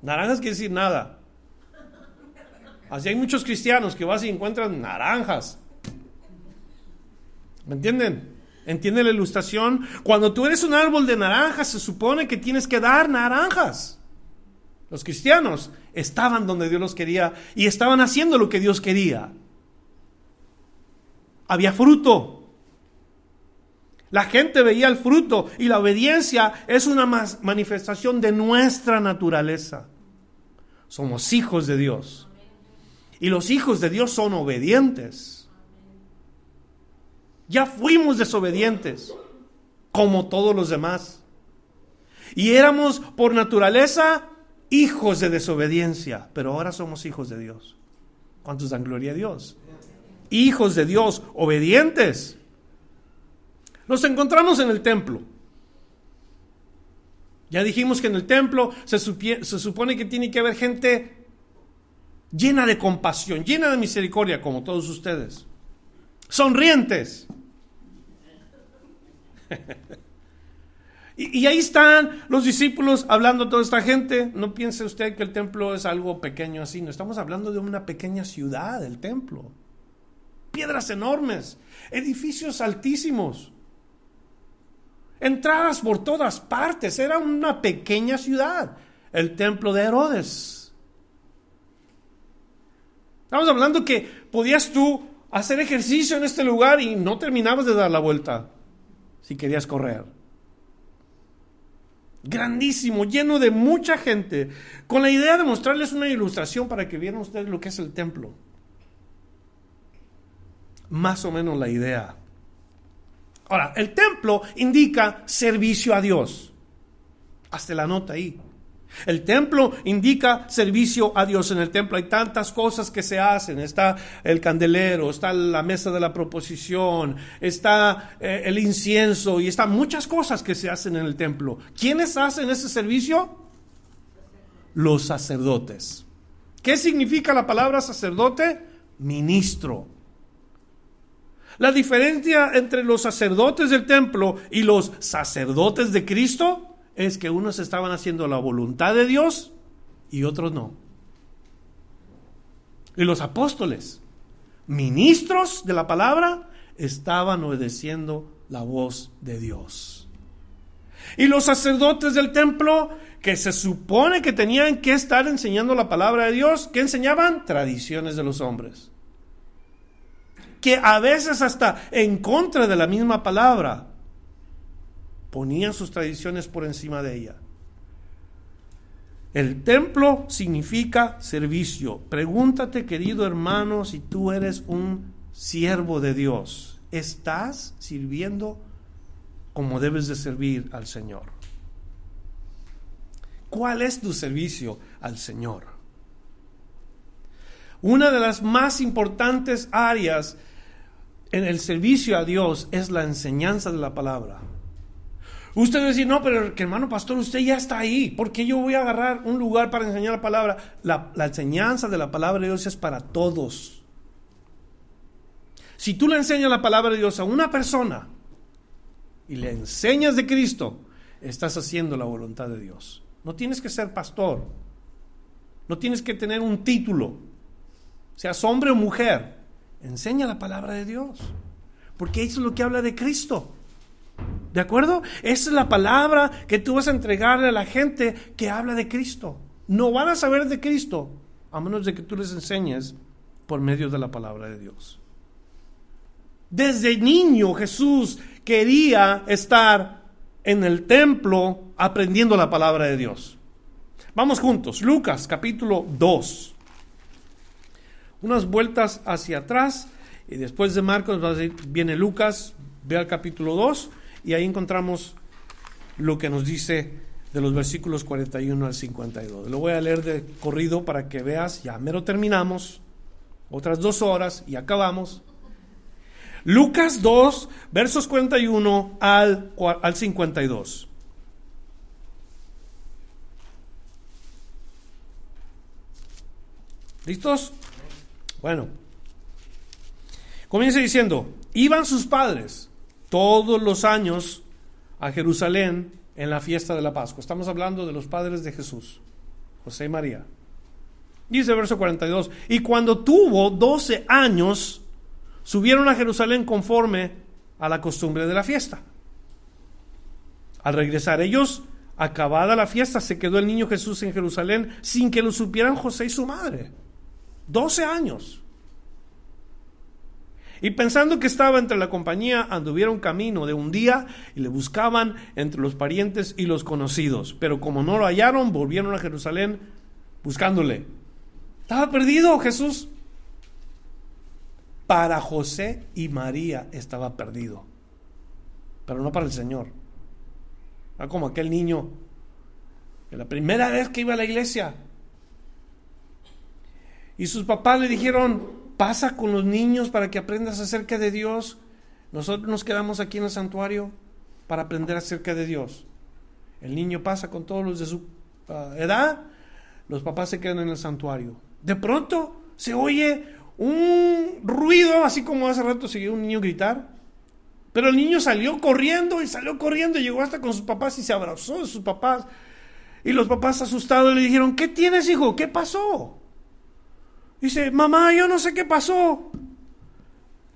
[SPEAKER 1] Naranjas quiere decir nada. Así hay muchos cristianos que vas y encuentran naranjas. ¿Me entienden? ¿Entienden la ilustración? Cuando tú eres un árbol de naranjas, se supone que tienes que dar naranjas. Los cristianos estaban donde Dios los quería y estaban haciendo lo que Dios quería. Había fruto. La gente veía el fruto y la obediencia es una manifestación de nuestra naturaleza. Somos hijos de Dios. Y los hijos de Dios son obedientes. Ya fuimos desobedientes, como todos los demás. Y éramos por naturaleza hijos de desobediencia, pero ahora somos hijos de Dios. ¿Cuántos dan gloria a Dios? Hijos de Dios, obedientes. Los encontramos en el templo. Ya dijimos que en el templo se, se supone que tiene que haber gente llena de compasión, llena de misericordia, como todos ustedes. Sonrientes. y, ahí están los discípulos hablando a toda esta gente. No piense usted que el templo es algo pequeño así. No estamos hablando de una pequeña ciudad, el templo. Piedras enormes, edificios altísimos, entradas por todas partes. Era una pequeña ciudad, el templo de Herodes. Estamos hablando que podías tú hacer ejercicio en este lugar y no terminabas de dar la vuelta si querías correr. Grandísimo, lleno de mucha gente, con la idea de mostrarles una ilustración para que vieran ustedes lo que es el templo. Más o menos la idea. Ahora, el templo indica servicio a Dios. Hasta la nota ahí. El templo indica servicio a Dios. En el templo hay tantas cosas que se hacen. Está el candelero, está la mesa de la proposición, está eh, el incienso y están muchas cosas que se hacen en el templo. ¿Quiénes hacen ese servicio? Los sacerdotes. ¿Qué significa la palabra sacerdote? Ministro. La diferencia entre los sacerdotes del templo y los sacerdotes de Cristo es que unos estaban haciendo la voluntad de Dios y otros no. Y los apóstoles, ministros de la palabra, estaban obedeciendo la voz de Dios. Y los sacerdotes del templo, que se supone que tenían que estar enseñando la palabra de Dios, ¿qué enseñaban? Tradiciones de los hombres. Que a veces hasta en contra de la misma palabra ponían sus tradiciones por encima de ella. El templo significa servicio. Pregúntate, querido hermano, si tú eres un siervo de Dios. ¿Estás sirviendo como debes de servir al Señor? ¿Cuál es tu servicio al Señor? Una de las más importantes áreas en el servicio a Dios es la enseñanza de la palabra. Usted va a decir, no, pero hermano pastor, usted ya está ahí. ¿Por qué yo voy a agarrar un lugar para enseñar la palabra? La, la enseñanza de la palabra de Dios es para todos. Si tú le enseñas la palabra de Dios a una persona y le enseñas de Cristo, estás haciendo la voluntad de Dios. No tienes que ser pastor. No tienes que tener un título. Seas hombre o mujer. Enseña la palabra de Dios. Porque eso es lo que habla de Cristo. ¿De acuerdo? Esa es la palabra que tú vas a entregarle a la gente que habla de Cristo. No van a saber de Cristo a menos de que tú les enseñes por medio de la palabra de Dios. Desde niño Jesús quería estar en el templo aprendiendo la palabra de Dios. Vamos juntos, Lucas capítulo 2. Unas vueltas hacia atrás y después de Marcos viene Lucas, ve al capítulo 2 y ahí encontramos lo que nos dice de los versículos 41 al 52. Lo voy a leer de corrido para que veas, ya mero terminamos, otras dos horas y acabamos. Lucas 2, versos 41 al, al 52. ¿Listos? Bueno. Comienza diciendo, iban sus padres todos los años a Jerusalén en la fiesta de la Pascua. Estamos hablando de los padres de Jesús, José y María. Dice el verso 42, y cuando tuvo 12 años, subieron a Jerusalén conforme a la costumbre de la fiesta. Al regresar ellos, acabada la fiesta, se quedó el niño Jesús en Jerusalén sin que lo supieran José y su madre. 12 años. Y pensando que estaba entre la compañía, anduvieron camino de un día y le buscaban entre los parientes y los conocidos. Pero como no lo hallaron, volvieron a Jerusalén buscándole. Estaba perdido Jesús. Para José y María estaba perdido. Pero no para el Señor. Era como aquel niño que la primera vez que iba a la iglesia. Y sus papás le dijeron, pasa con los niños para que aprendas acerca de Dios. Nosotros nos quedamos aquí en el santuario para aprender acerca de Dios. El niño pasa con todos los de su ah, edad, los papás se quedan en el santuario. De pronto se oye un ruido, así como hace rato se un niño gritar. Pero el niño salió corriendo y salió corriendo y llegó hasta con sus papás y se abrazó de sus papás. Y los papás asustados le dijeron, ¿qué tienes, hijo? ¿Qué pasó? Dice, mamá, yo no sé qué pasó.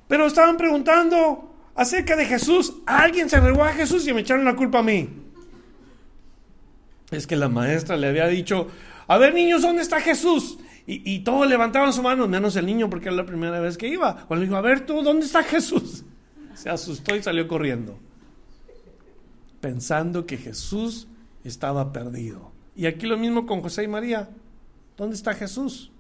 [SPEAKER 1] Pero estaban preguntando acerca de Jesús. Alguien se regó a Jesús y me echaron la culpa a mí. Es que la maestra le había dicho, a ver niños, ¿dónde está Jesús? Y, todos levantaban su mano, menos el niño porque era la primera vez que iba. Cuando dijo, a ver tú, ¿dónde está Jesús? Se asustó y salió corriendo. Pensando que Jesús estaba perdido. Y aquí lo mismo con José y María. ¿Dónde está Jesús?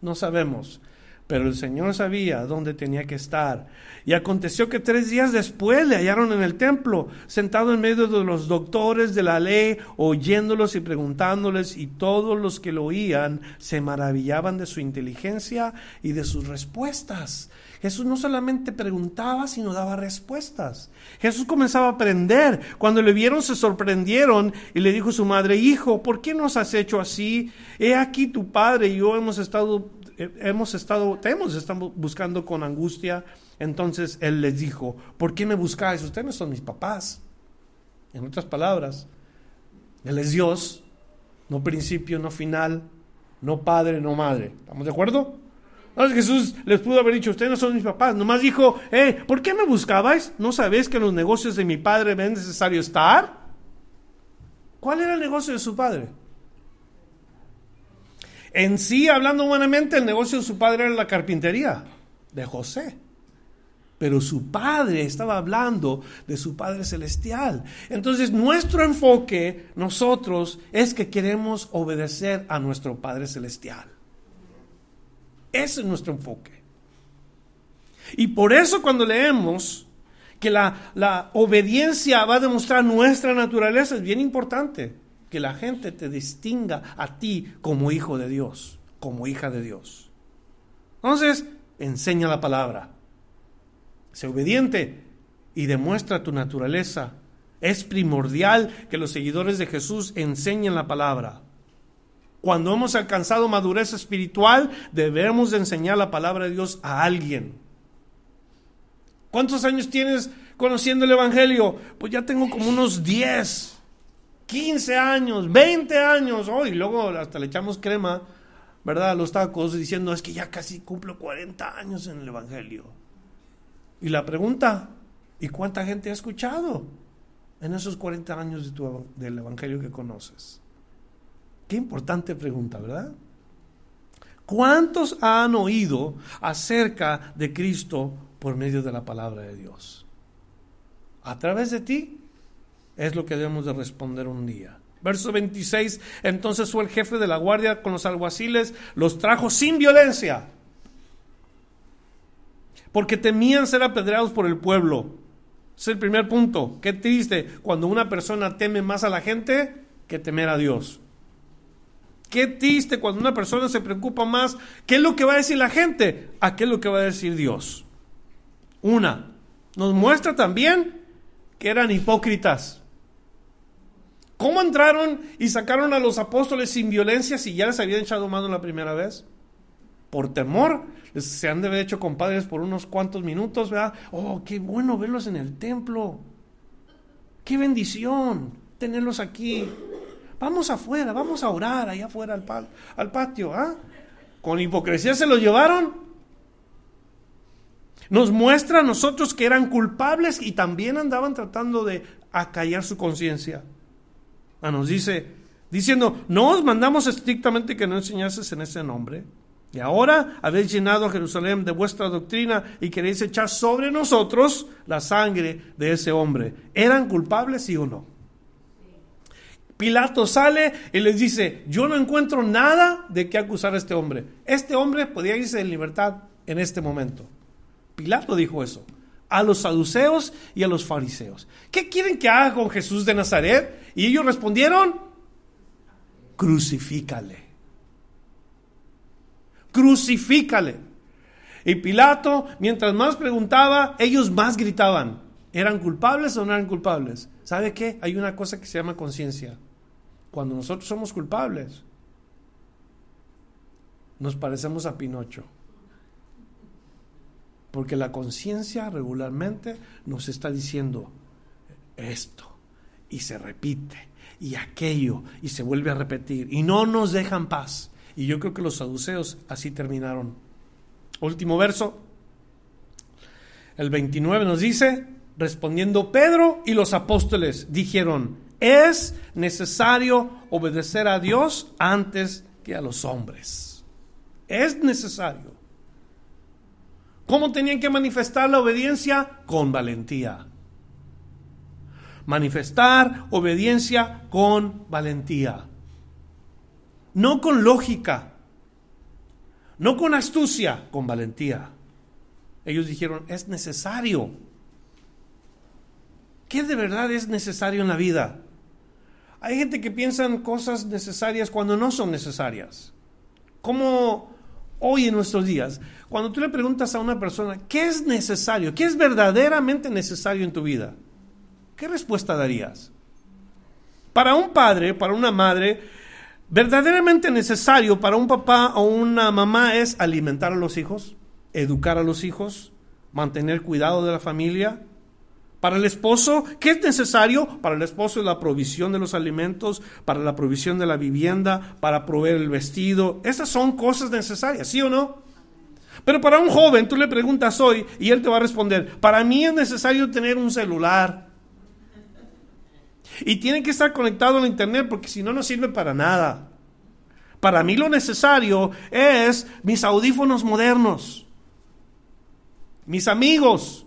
[SPEAKER 1] No sabemos. Pero el Señor sabía dónde tenía que estar. Y aconteció que tres días después le hallaron en el templo, sentado en medio de los doctores de la ley, oyéndolos y preguntándoles, y todos los que lo oían se maravillaban de su inteligencia y de sus respuestas. Jesús no solamente preguntaba, sino daba respuestas. Jesús comenzaba a aprender. Cuando le vieron se sorprendieron y le dijo a su madre, Hijo, ¿por qué nos has hecho así? He aquí tu padre y yo hemos estado hemos estado, te hemos estado buscando con angustia. Entonces él les dijo, ¿por qué me buscáis? Ustedes no son mis papás. En otras palabras, Él es Dios, no principio, no final, no padre, no madre. ¿Estamos de acuerdo? Entonces Jesús les pudo haber dicho, ustedes no son mis papás. Nomás dijo, eh, ¿por qué me buscabais? ¿No sabéis que en los negocios de mi padre es necesario estar? ¿Cuál era el negocio de su padre? En sí, hablando humanamente, el negocio de su padre era la carpintería de José. Pero su padre estaba hablando de su Padre Celestial. Entonces nuestro enfoque, nosotros, es que queremos obedecer a nuestro Padre Celestial. Ese es nuestro enfoque. Y por eso cuando leemos que la, la obediencia va a demostrar nuestra naturaleza, es bien importante que la gente te distinga a ti como hijo de Dios, como hija de Dios. Entonces, enseña la palabra. Sé obediente y demuestra tu naturaleza. Es primordial que los seguidores de Jesús enseñen la palabra. Cuando hemos alcanzado madurez espiritual, debemos de enseñar la palabra de Dios a alguien. ¿Cuántos años tienes conociendo el Evangelio? Pues ya tengo como unos 10. 15 años, 20 años, oh, y luego hasta le echamos crema, ¿verdad? A los tacos diciendo, es que ya casi cumplo 40 años en el Evangelio. Y la pregunta, ¿y cuánta gente ha escuchado? en esos 40 años de tu, del Evangelio que conoces? Qué importante pregunta, ¿verdad? ¿Cuántos han oído acerca de Cristo por medio de la palabra de Dios? A través de ti es lo que debemos de responder un día. Verso 26, entonces fue el jefe de la guardia con los alguaciles, los trajo sin violencia, porque temían ser apedreados por el pueblo. Es el primer punto. Qué triste cuando una persona teme más a la gente que temer a Dios. Qué triste cuando una persona se preocupa más qué es lo que va a decir la gente a qué es lo que va a decir Dios. Una, nos muestra también que eran hipócritas. ¿Cómo entraron y sacaron a los apóstoles sin violencia si ya les habían echado mano la primera vez? Por temor, se han de haber hecho compadres por unos cuantos minutos, ¿verdad? Oh, qué bueno verlos en el templo. Qué bendición tenerlos aquí. Vamos afuera, vamos a orar allá afuera al, al patio. ¿ah? Con hipocresía se los llevaron. Nos muestra a nosotros que eran culpables y también andaban tratando de acallar su conciencia. Ah, nos dice, diciendo, no os mandamos estrictamente que no enseñases en ese nombre. Y ahora habéis llenado a Jerusalén de vuestra doctrina y queréis echar sobre nosotros la sangre de ese hombre. ¿Eran culpables, sí o no? Pilato sale y les dice, yo no encuentro nada de qué acusar a este hombre. Este hombre podía irse en libertad en este momento. Pilato dijo eso a los saduceos y a los fariseos. ¿Qué quieren que haga con Jesús de Nazaret? Y ellos respondieron, crucifícale. Crucifícale. Y Pilato, mientras más preguntaba, ellos más gritaban. ¿Eran culpables o no eran culpables? ¿Sabe qué? Hay una cosa que se llama conciencia. Cuando nosotros somos culpables, nos parecemos a Pinocho. Porque la conciencia regularmente nos está diciendo esto y se repite y aquello y se vuelve a repetir y no nos dejan paz. Y yo creo que los saduceos así terminaron. Último verso. El 29 nos dice, respondiendo Pedro y los apóstoles dijeron, es necesario obedecer a Dios antes que a los hombres. Es necesario. ¿Cómo tenían que manifestar la obediencia? Con valentía. Manifestar obediencia con valentía. No con lógica. No con astucia, con valentía. Ellos dijeron, es necesario. ¿Qué de verdad es necesario en la vida? Hay gente que piensa en cosas necesarias cuando no son necesarias. ¿Cómo hoy en nuestros días, cuando tú le preguntas a una persona, ¿qué es necesario? ¿Qué es verdaderamente necesario en tu vida? ¿Qué respuesta darías? Para un padre, para una madre, verdaderamente necesario para un papá o una mamá es alimentar a los hijos, educar a los hijos, mantener cuidado de la familia, para el esposo, ¿qué es necesario? Para el esposo es la provisión de los alimentos, para la provisión de la vivienda, para proveer el vestido. Esas son cosas necesarias, ¿sí o no? Pero para un joven tú le preguntas hoy y él te va a responder, para mí es necesario tener un celular. Y tiene que estar conectado a internet porque si no, no sirve para nada. Para mí lo necesario es mis audífonos modernos, mis amigos,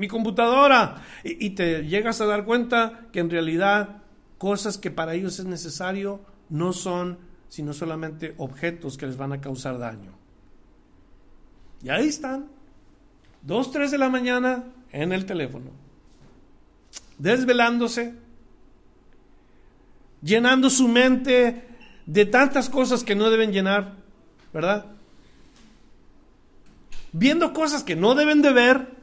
[SPEAKER 1] mi computadora. Y, te llegas a dar cuenta que en realidad cosas que para ellos es necesario no son sino solamente objetos que les van a causar daño. Y ahí están, dos, tres de la mañana en el teléfono, desvelándose, llenando su mente de tantas cosas que no deben llenar, ¿verdad? Viendo cosas que no deben de ver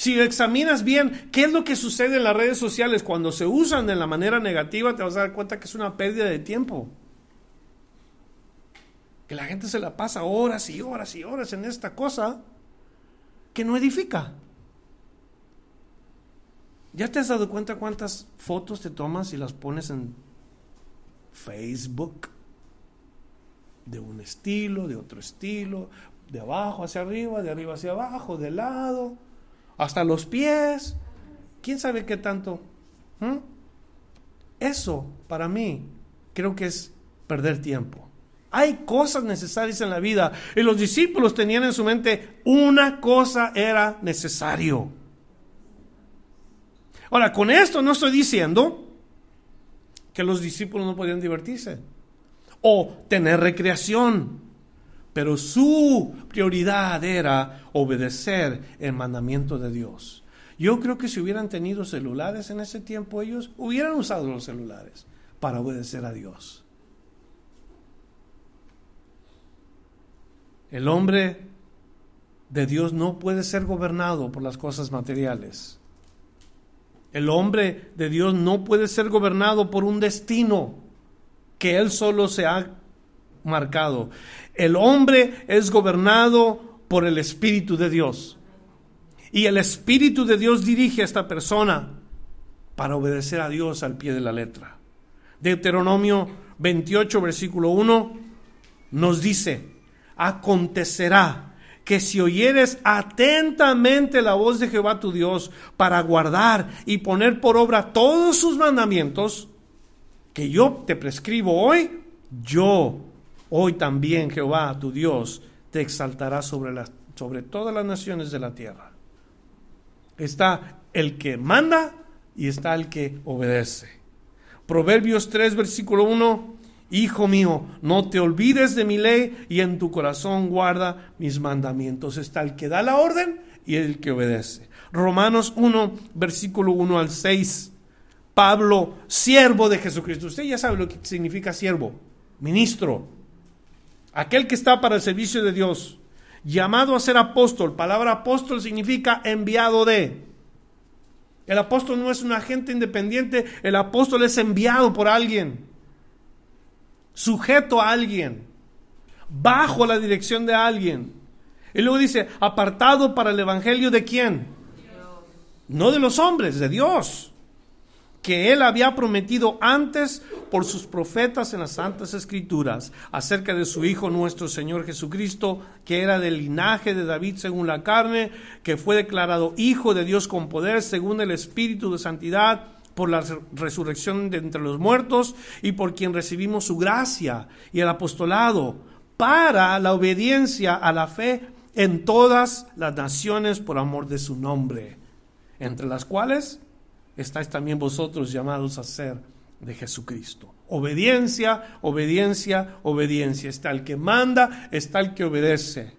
[SPEAKER 1] si examinas bien qué es lo que sucede en las redes sociales cuando se usan de la manera negativa, te vas a dar cuenta que es una pérdida de tiempo. Que la gente se la pasa horas y horas y horas en esta cosa que no edifica. ¿Ya te has dado cuenta cuántas fotos te tomas y las pones en Facebook? De un estilo, de otro estilo, de abajo hacia arriba, de arriba hacia abajo, de lado hasta los pies. ¿Quién sabe qué tanto? ¿Mm? Eso, para mí, creo que es perder tiempo. Hay cosas necesarias en la vida. Y los discípulos tenían en su mente una cosa era necesario. Ahora, con esto no estoy diciendo que los discípulos no podían divertirse o tener recreación, pero su prioridad era obedecer el mandamiento de Dios. Yo creo que si hubieran tenido celulares en ese tiempo, ellos hubieran usado los celulares para obedecer a Dios. El hombre de Dios no puede ser gobernado por las cosas materiales. El hombre de Dios no puede ser gobernado por un destino que él solo se ha marcado. El hombre es gobernado por el Espíritu de Dios. Y el Espíritu de Dios dirige a esta persona para obedecer a Dios al pie de la letra. Deuteronomio 28, versículo 1, nos dice, acontecerá que si oyeres atentamente la voz de Jehová tu Dios para guardar y poner por obra todos sus mandamientos que yo te prescribo hoy, yo hoy también Jehová tu Dios te exaltará sobre, todas las naciones de la tierra. Está el que manda y está el que obedece. Proverbios 3, versículo 1 Hijo mío, no te olvides de mi ley y en tu corazón guarda mis mandamientos. Está el que da la orden y el que obedece. Romanos 1, versículo 1 al 6. Pablo, siervo de Jesucristo. Usted ya sabe lo que significa siervo, ministro, aquel que está para el servicio de Dios, llamado a ser apóstol. Palabra apóstol significa enviado de. El apóstol no es un agente independiente, el apóstol es enviado por alguien sujeto a alguien, bajo la dirección de alguien. Y luego dice, apartado para el Evangelio de quién? No de los hombres, de Dios, que él había prometido antes por sus profetas en las Santas Escrituras acerca de su Hijo nuestro Señor Jesucristo, que era del linaje de David según la carne, que fue declarado Hijo de Dios con poder según el Espíritu de Santidad por la resurrección de entre los muertos y por quien recibimos su gracia y el apostolado para la obediencia a la fe en todas las naciones por amor de su nombre, entre las cuales estáis también vosotros llamados a ser de Jesucristo. Obediencia, obediencia, obediencia. Está el que manda, está el que obedece.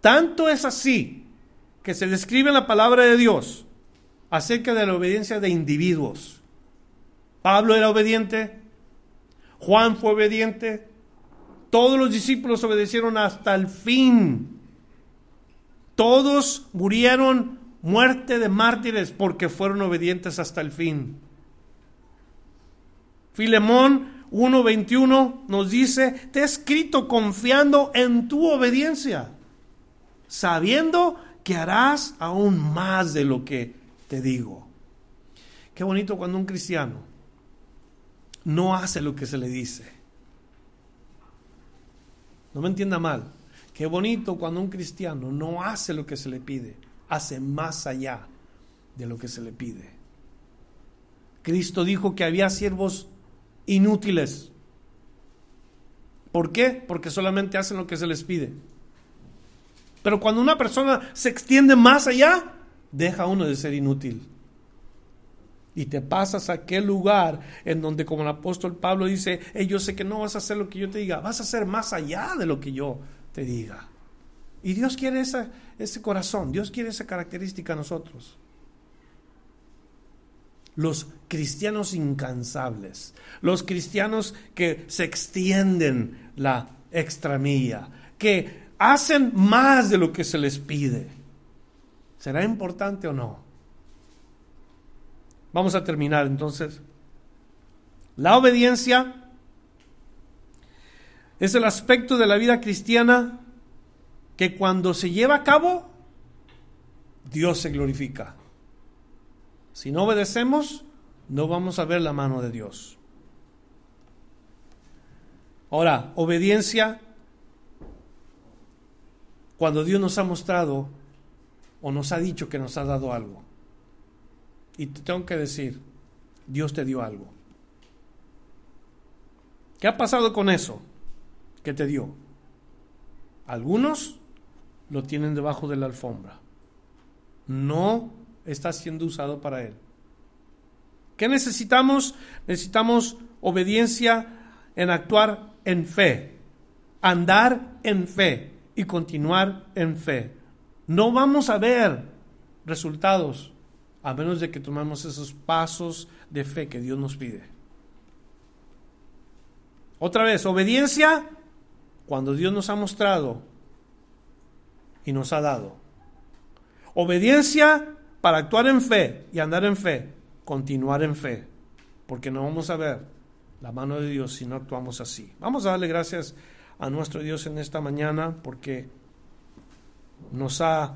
[SPEAKER 1] Tanto es así que se describe en la palabra de Dios acerca de la obediencia de individuos. Pablo era obediente, Juan fue obediente, todos los discípulos obedecieron hasta el fin. Todos murieron muerte de mártires porque fueron obedientes hasta el fin. Filemón 1:21 nos dice, te he escrito confiando en tu obediencia, sabiendo que harás aún más de lo que te digo. Qué bonito cuando un cristiano no hace lo que se le dice. No me entienda mal. Qué bonito cuando un cristiano no hace lo que se le pide, hace más allá de lo que se le pide. Cristo dijo que había siervos inútiles. ¿Por qué? Porque solamente hacen lo que se les pide. Pero cuando una persona se extiende más allá, deja uno de ser inútil. Y te pasas a aquel lugar en donde, como el apóstol Pablo dice, yo sé que no vas a hacer lo que yo te diga, vas a hacer más allá de lo que yo te diga. Y Dios quiere esa, ese corazón, Dios quiere esa característica a nosotros. Los cristianos incansables, los cristianos que se extienden la extramilla, que hacen más de lo que se les pide. ¿Será importante o no? Vamos a terminar entonces. La obediencia es el aspecto de la vida cristiana que cuando se lleva a cabo, Dios se glorifica. Si no obedecemos, no vamos a ver la mano de Dios. Ahora, obediencia, cuando Dios nos ha mostrado o nos ha dicho que nos ha dado algo. Y te tengo que decir, Dios te dio algo. ¿Qué ha pasado con eso que te dio? Algunos lo tienen debajo de la alfombra. No está siendo usado para Él. ¿Qué necesitamos? Necesitamos obediencia en actuar en fe, andar en fe y continuar en fe. No vamos a ver resultados a menos de que tomemos esos pasos de fe que Dios nos pide. Otra vez, obediencia cuando Dios nos ha mostrado y nos ha dado. Obediencia para actuar en fe y andar en fe, continuar en fe, porque no vamos a ver la mano de Dios si no actuamos así. Vamos a darle gracias a nuestro Dios en esta mañana porque nos ha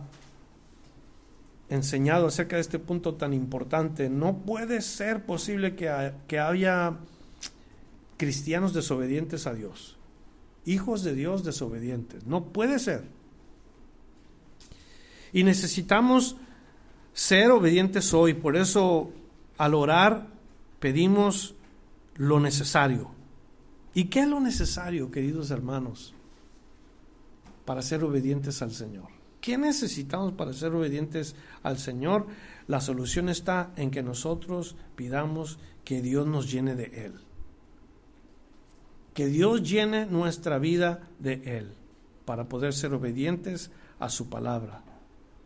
[SPEAKER 1] enseñado acerca de este punto tan importante. No puede ser posible que, que haya cristianos desobedientes a Dios, hijos de Dios desobedientes. No puede ser. Y necesitamos ser obedientes hoy. Por eso al orar pedimos lo necesario. ¿Y qué es lo necesario, queridos hermanos, para ser obedientes al Señor? ¿Qué necesitamos para ser obedientes al Señor? La solución está en que nosotros pidamos que Dios nos llene de Él que Dios llene nuestra vida de Él para poder ser obedientes a su palabra,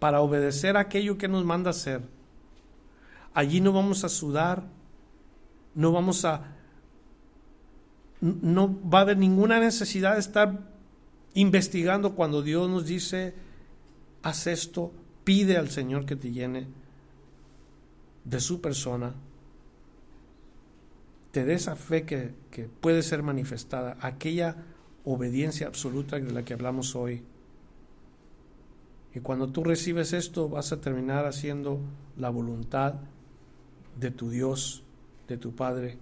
[SPEAKER 1] para obedecer aquello que nos manda hacer. Allí no vamos a sudar, no vamos a, no va a haber ninguna necesidad de estar investigando cuando Dios nos dice, haz esto, pide al Señor que te llene de su persona te dé esa fe que, que puede ser manifestada, aquella obediencia absoluta de la que hablamos hoy. Y cuando tú recibes esto, vas a terminar haciendo la voluntad de tu Dios, de tu Padre.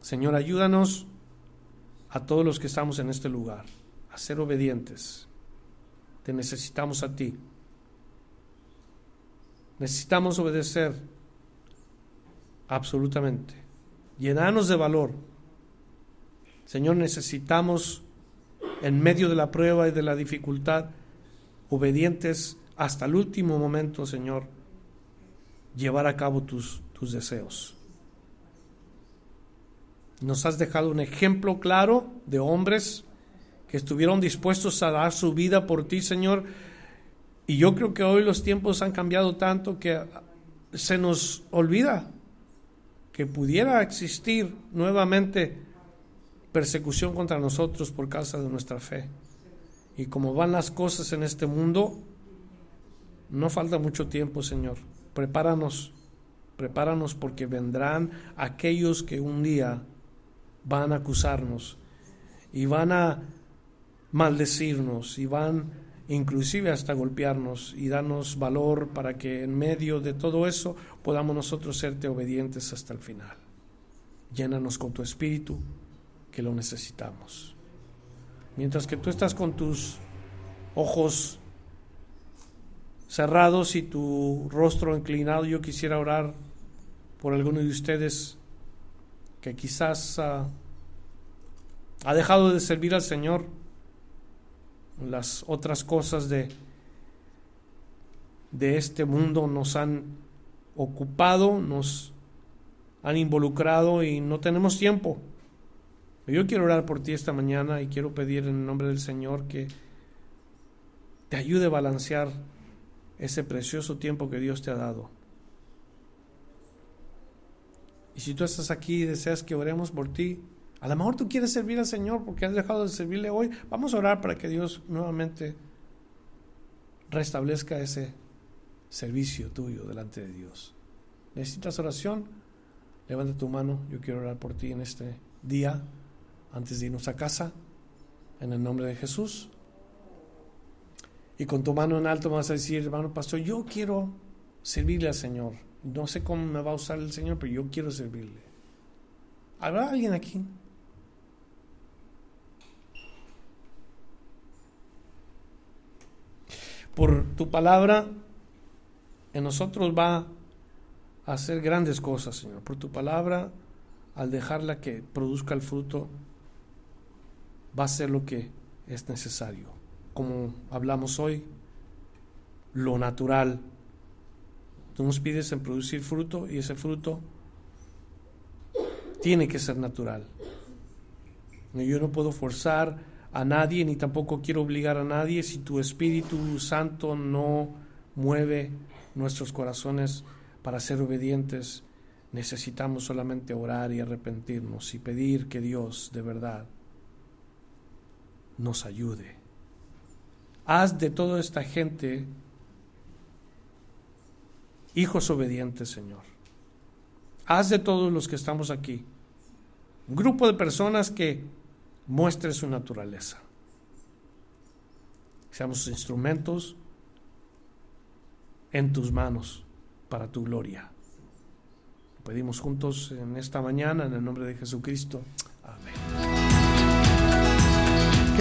[SPEAKER 1] Señor, ayúdanos a todos los que estamos en este lugar a ser obedientes. Te necesitamos a ti. Necesitamos obedecer absolutamente. Llenarnos de valor. Señor, necesitamos, en medio de la prueba y de la dificultad, obedientes hasta el último momento, Señor, llevar a cabo tus, tus deseos. Nos has dejado un ejemplo claro de hombres que estuvieron dispuestos a dar su vida por ti, Señor. Y yo creo que hoy los tiempos han cambiado tanto que se nos olvida que pudiera existir nuevamente persecución contra nosotros por causa de nuestra fe. Y como van las cosas en este mundo, no falta mucho tiempo, Señor. Prepáranos, prepáranos porque vendrán aquellos que un día van a acusarnos y van a maldecirnos y van inclusive hasta golpearnos y darnos valor para que en medio de todo eso podamos nosotros serte obedientes hasta el final. Llénanos con tu espíritu, que lo necesitamos. Mientras que tú estás con tus ojos cerrados y tu rostro inclinado, yo quisiera orar por alguno de ustedes que quizás ha dejado de servir al Señor las otras cosas de, de este mundo nos han ocupado, nos han involucrado y no tenemos tiempo. Yo quiero orar por ti esta mañana y quiero pedir en el nombre del Señor que te ayude a balancear ese precioso tiempo que Dios te ha dado. Y si tú estás aquí y deseas que oremos por ti, a lo mejor tú quieres servir al Señor porque has dejado de servirle hoy. Vamos a orar para que Dios nuevamente restablezca ese servicio tuyo delante de Dios. ¿Necesitas oración? Levanta tu mano. Yo quiero orar por ti en este día, antes de irnos a casa, en el nombre de Jesús. Y con tu mano en alto vas a decir, hermano pastor, yo quiero servirle al Señor. No sé cómo me va a usar el Señor, pero yo quiero servirle. ¿Habrá alguien aquí? por tu palabra. en nosotros va a hacer grandes cosas, Señor. Por tu palabra, al dejarla que produzca el fruto, va a ser lo que es necesario. Como hablamos hoy, lo natural. Tú nos pides en producir fruto y ese fruto tiene que ser natural. Yo no puedo forzar a nadie ni tampoco quiero obligar a nadie si tu Espíritu Santo no mueve nuestros corazones para ser obedientes. Necesitamos solamente orar y arrepentirnos y pedir que Dios de verdad nos ayude. Haz de toda esta gente hijos obedientes, Señor. Haz de todos los que estamos aquí un grupo de personas que muestre su naturaleza. Seamos instrumentos en tus manos para tu gloria. Lo pedimos juntos en esta mañana en el nombre de Jesucristo. Amén.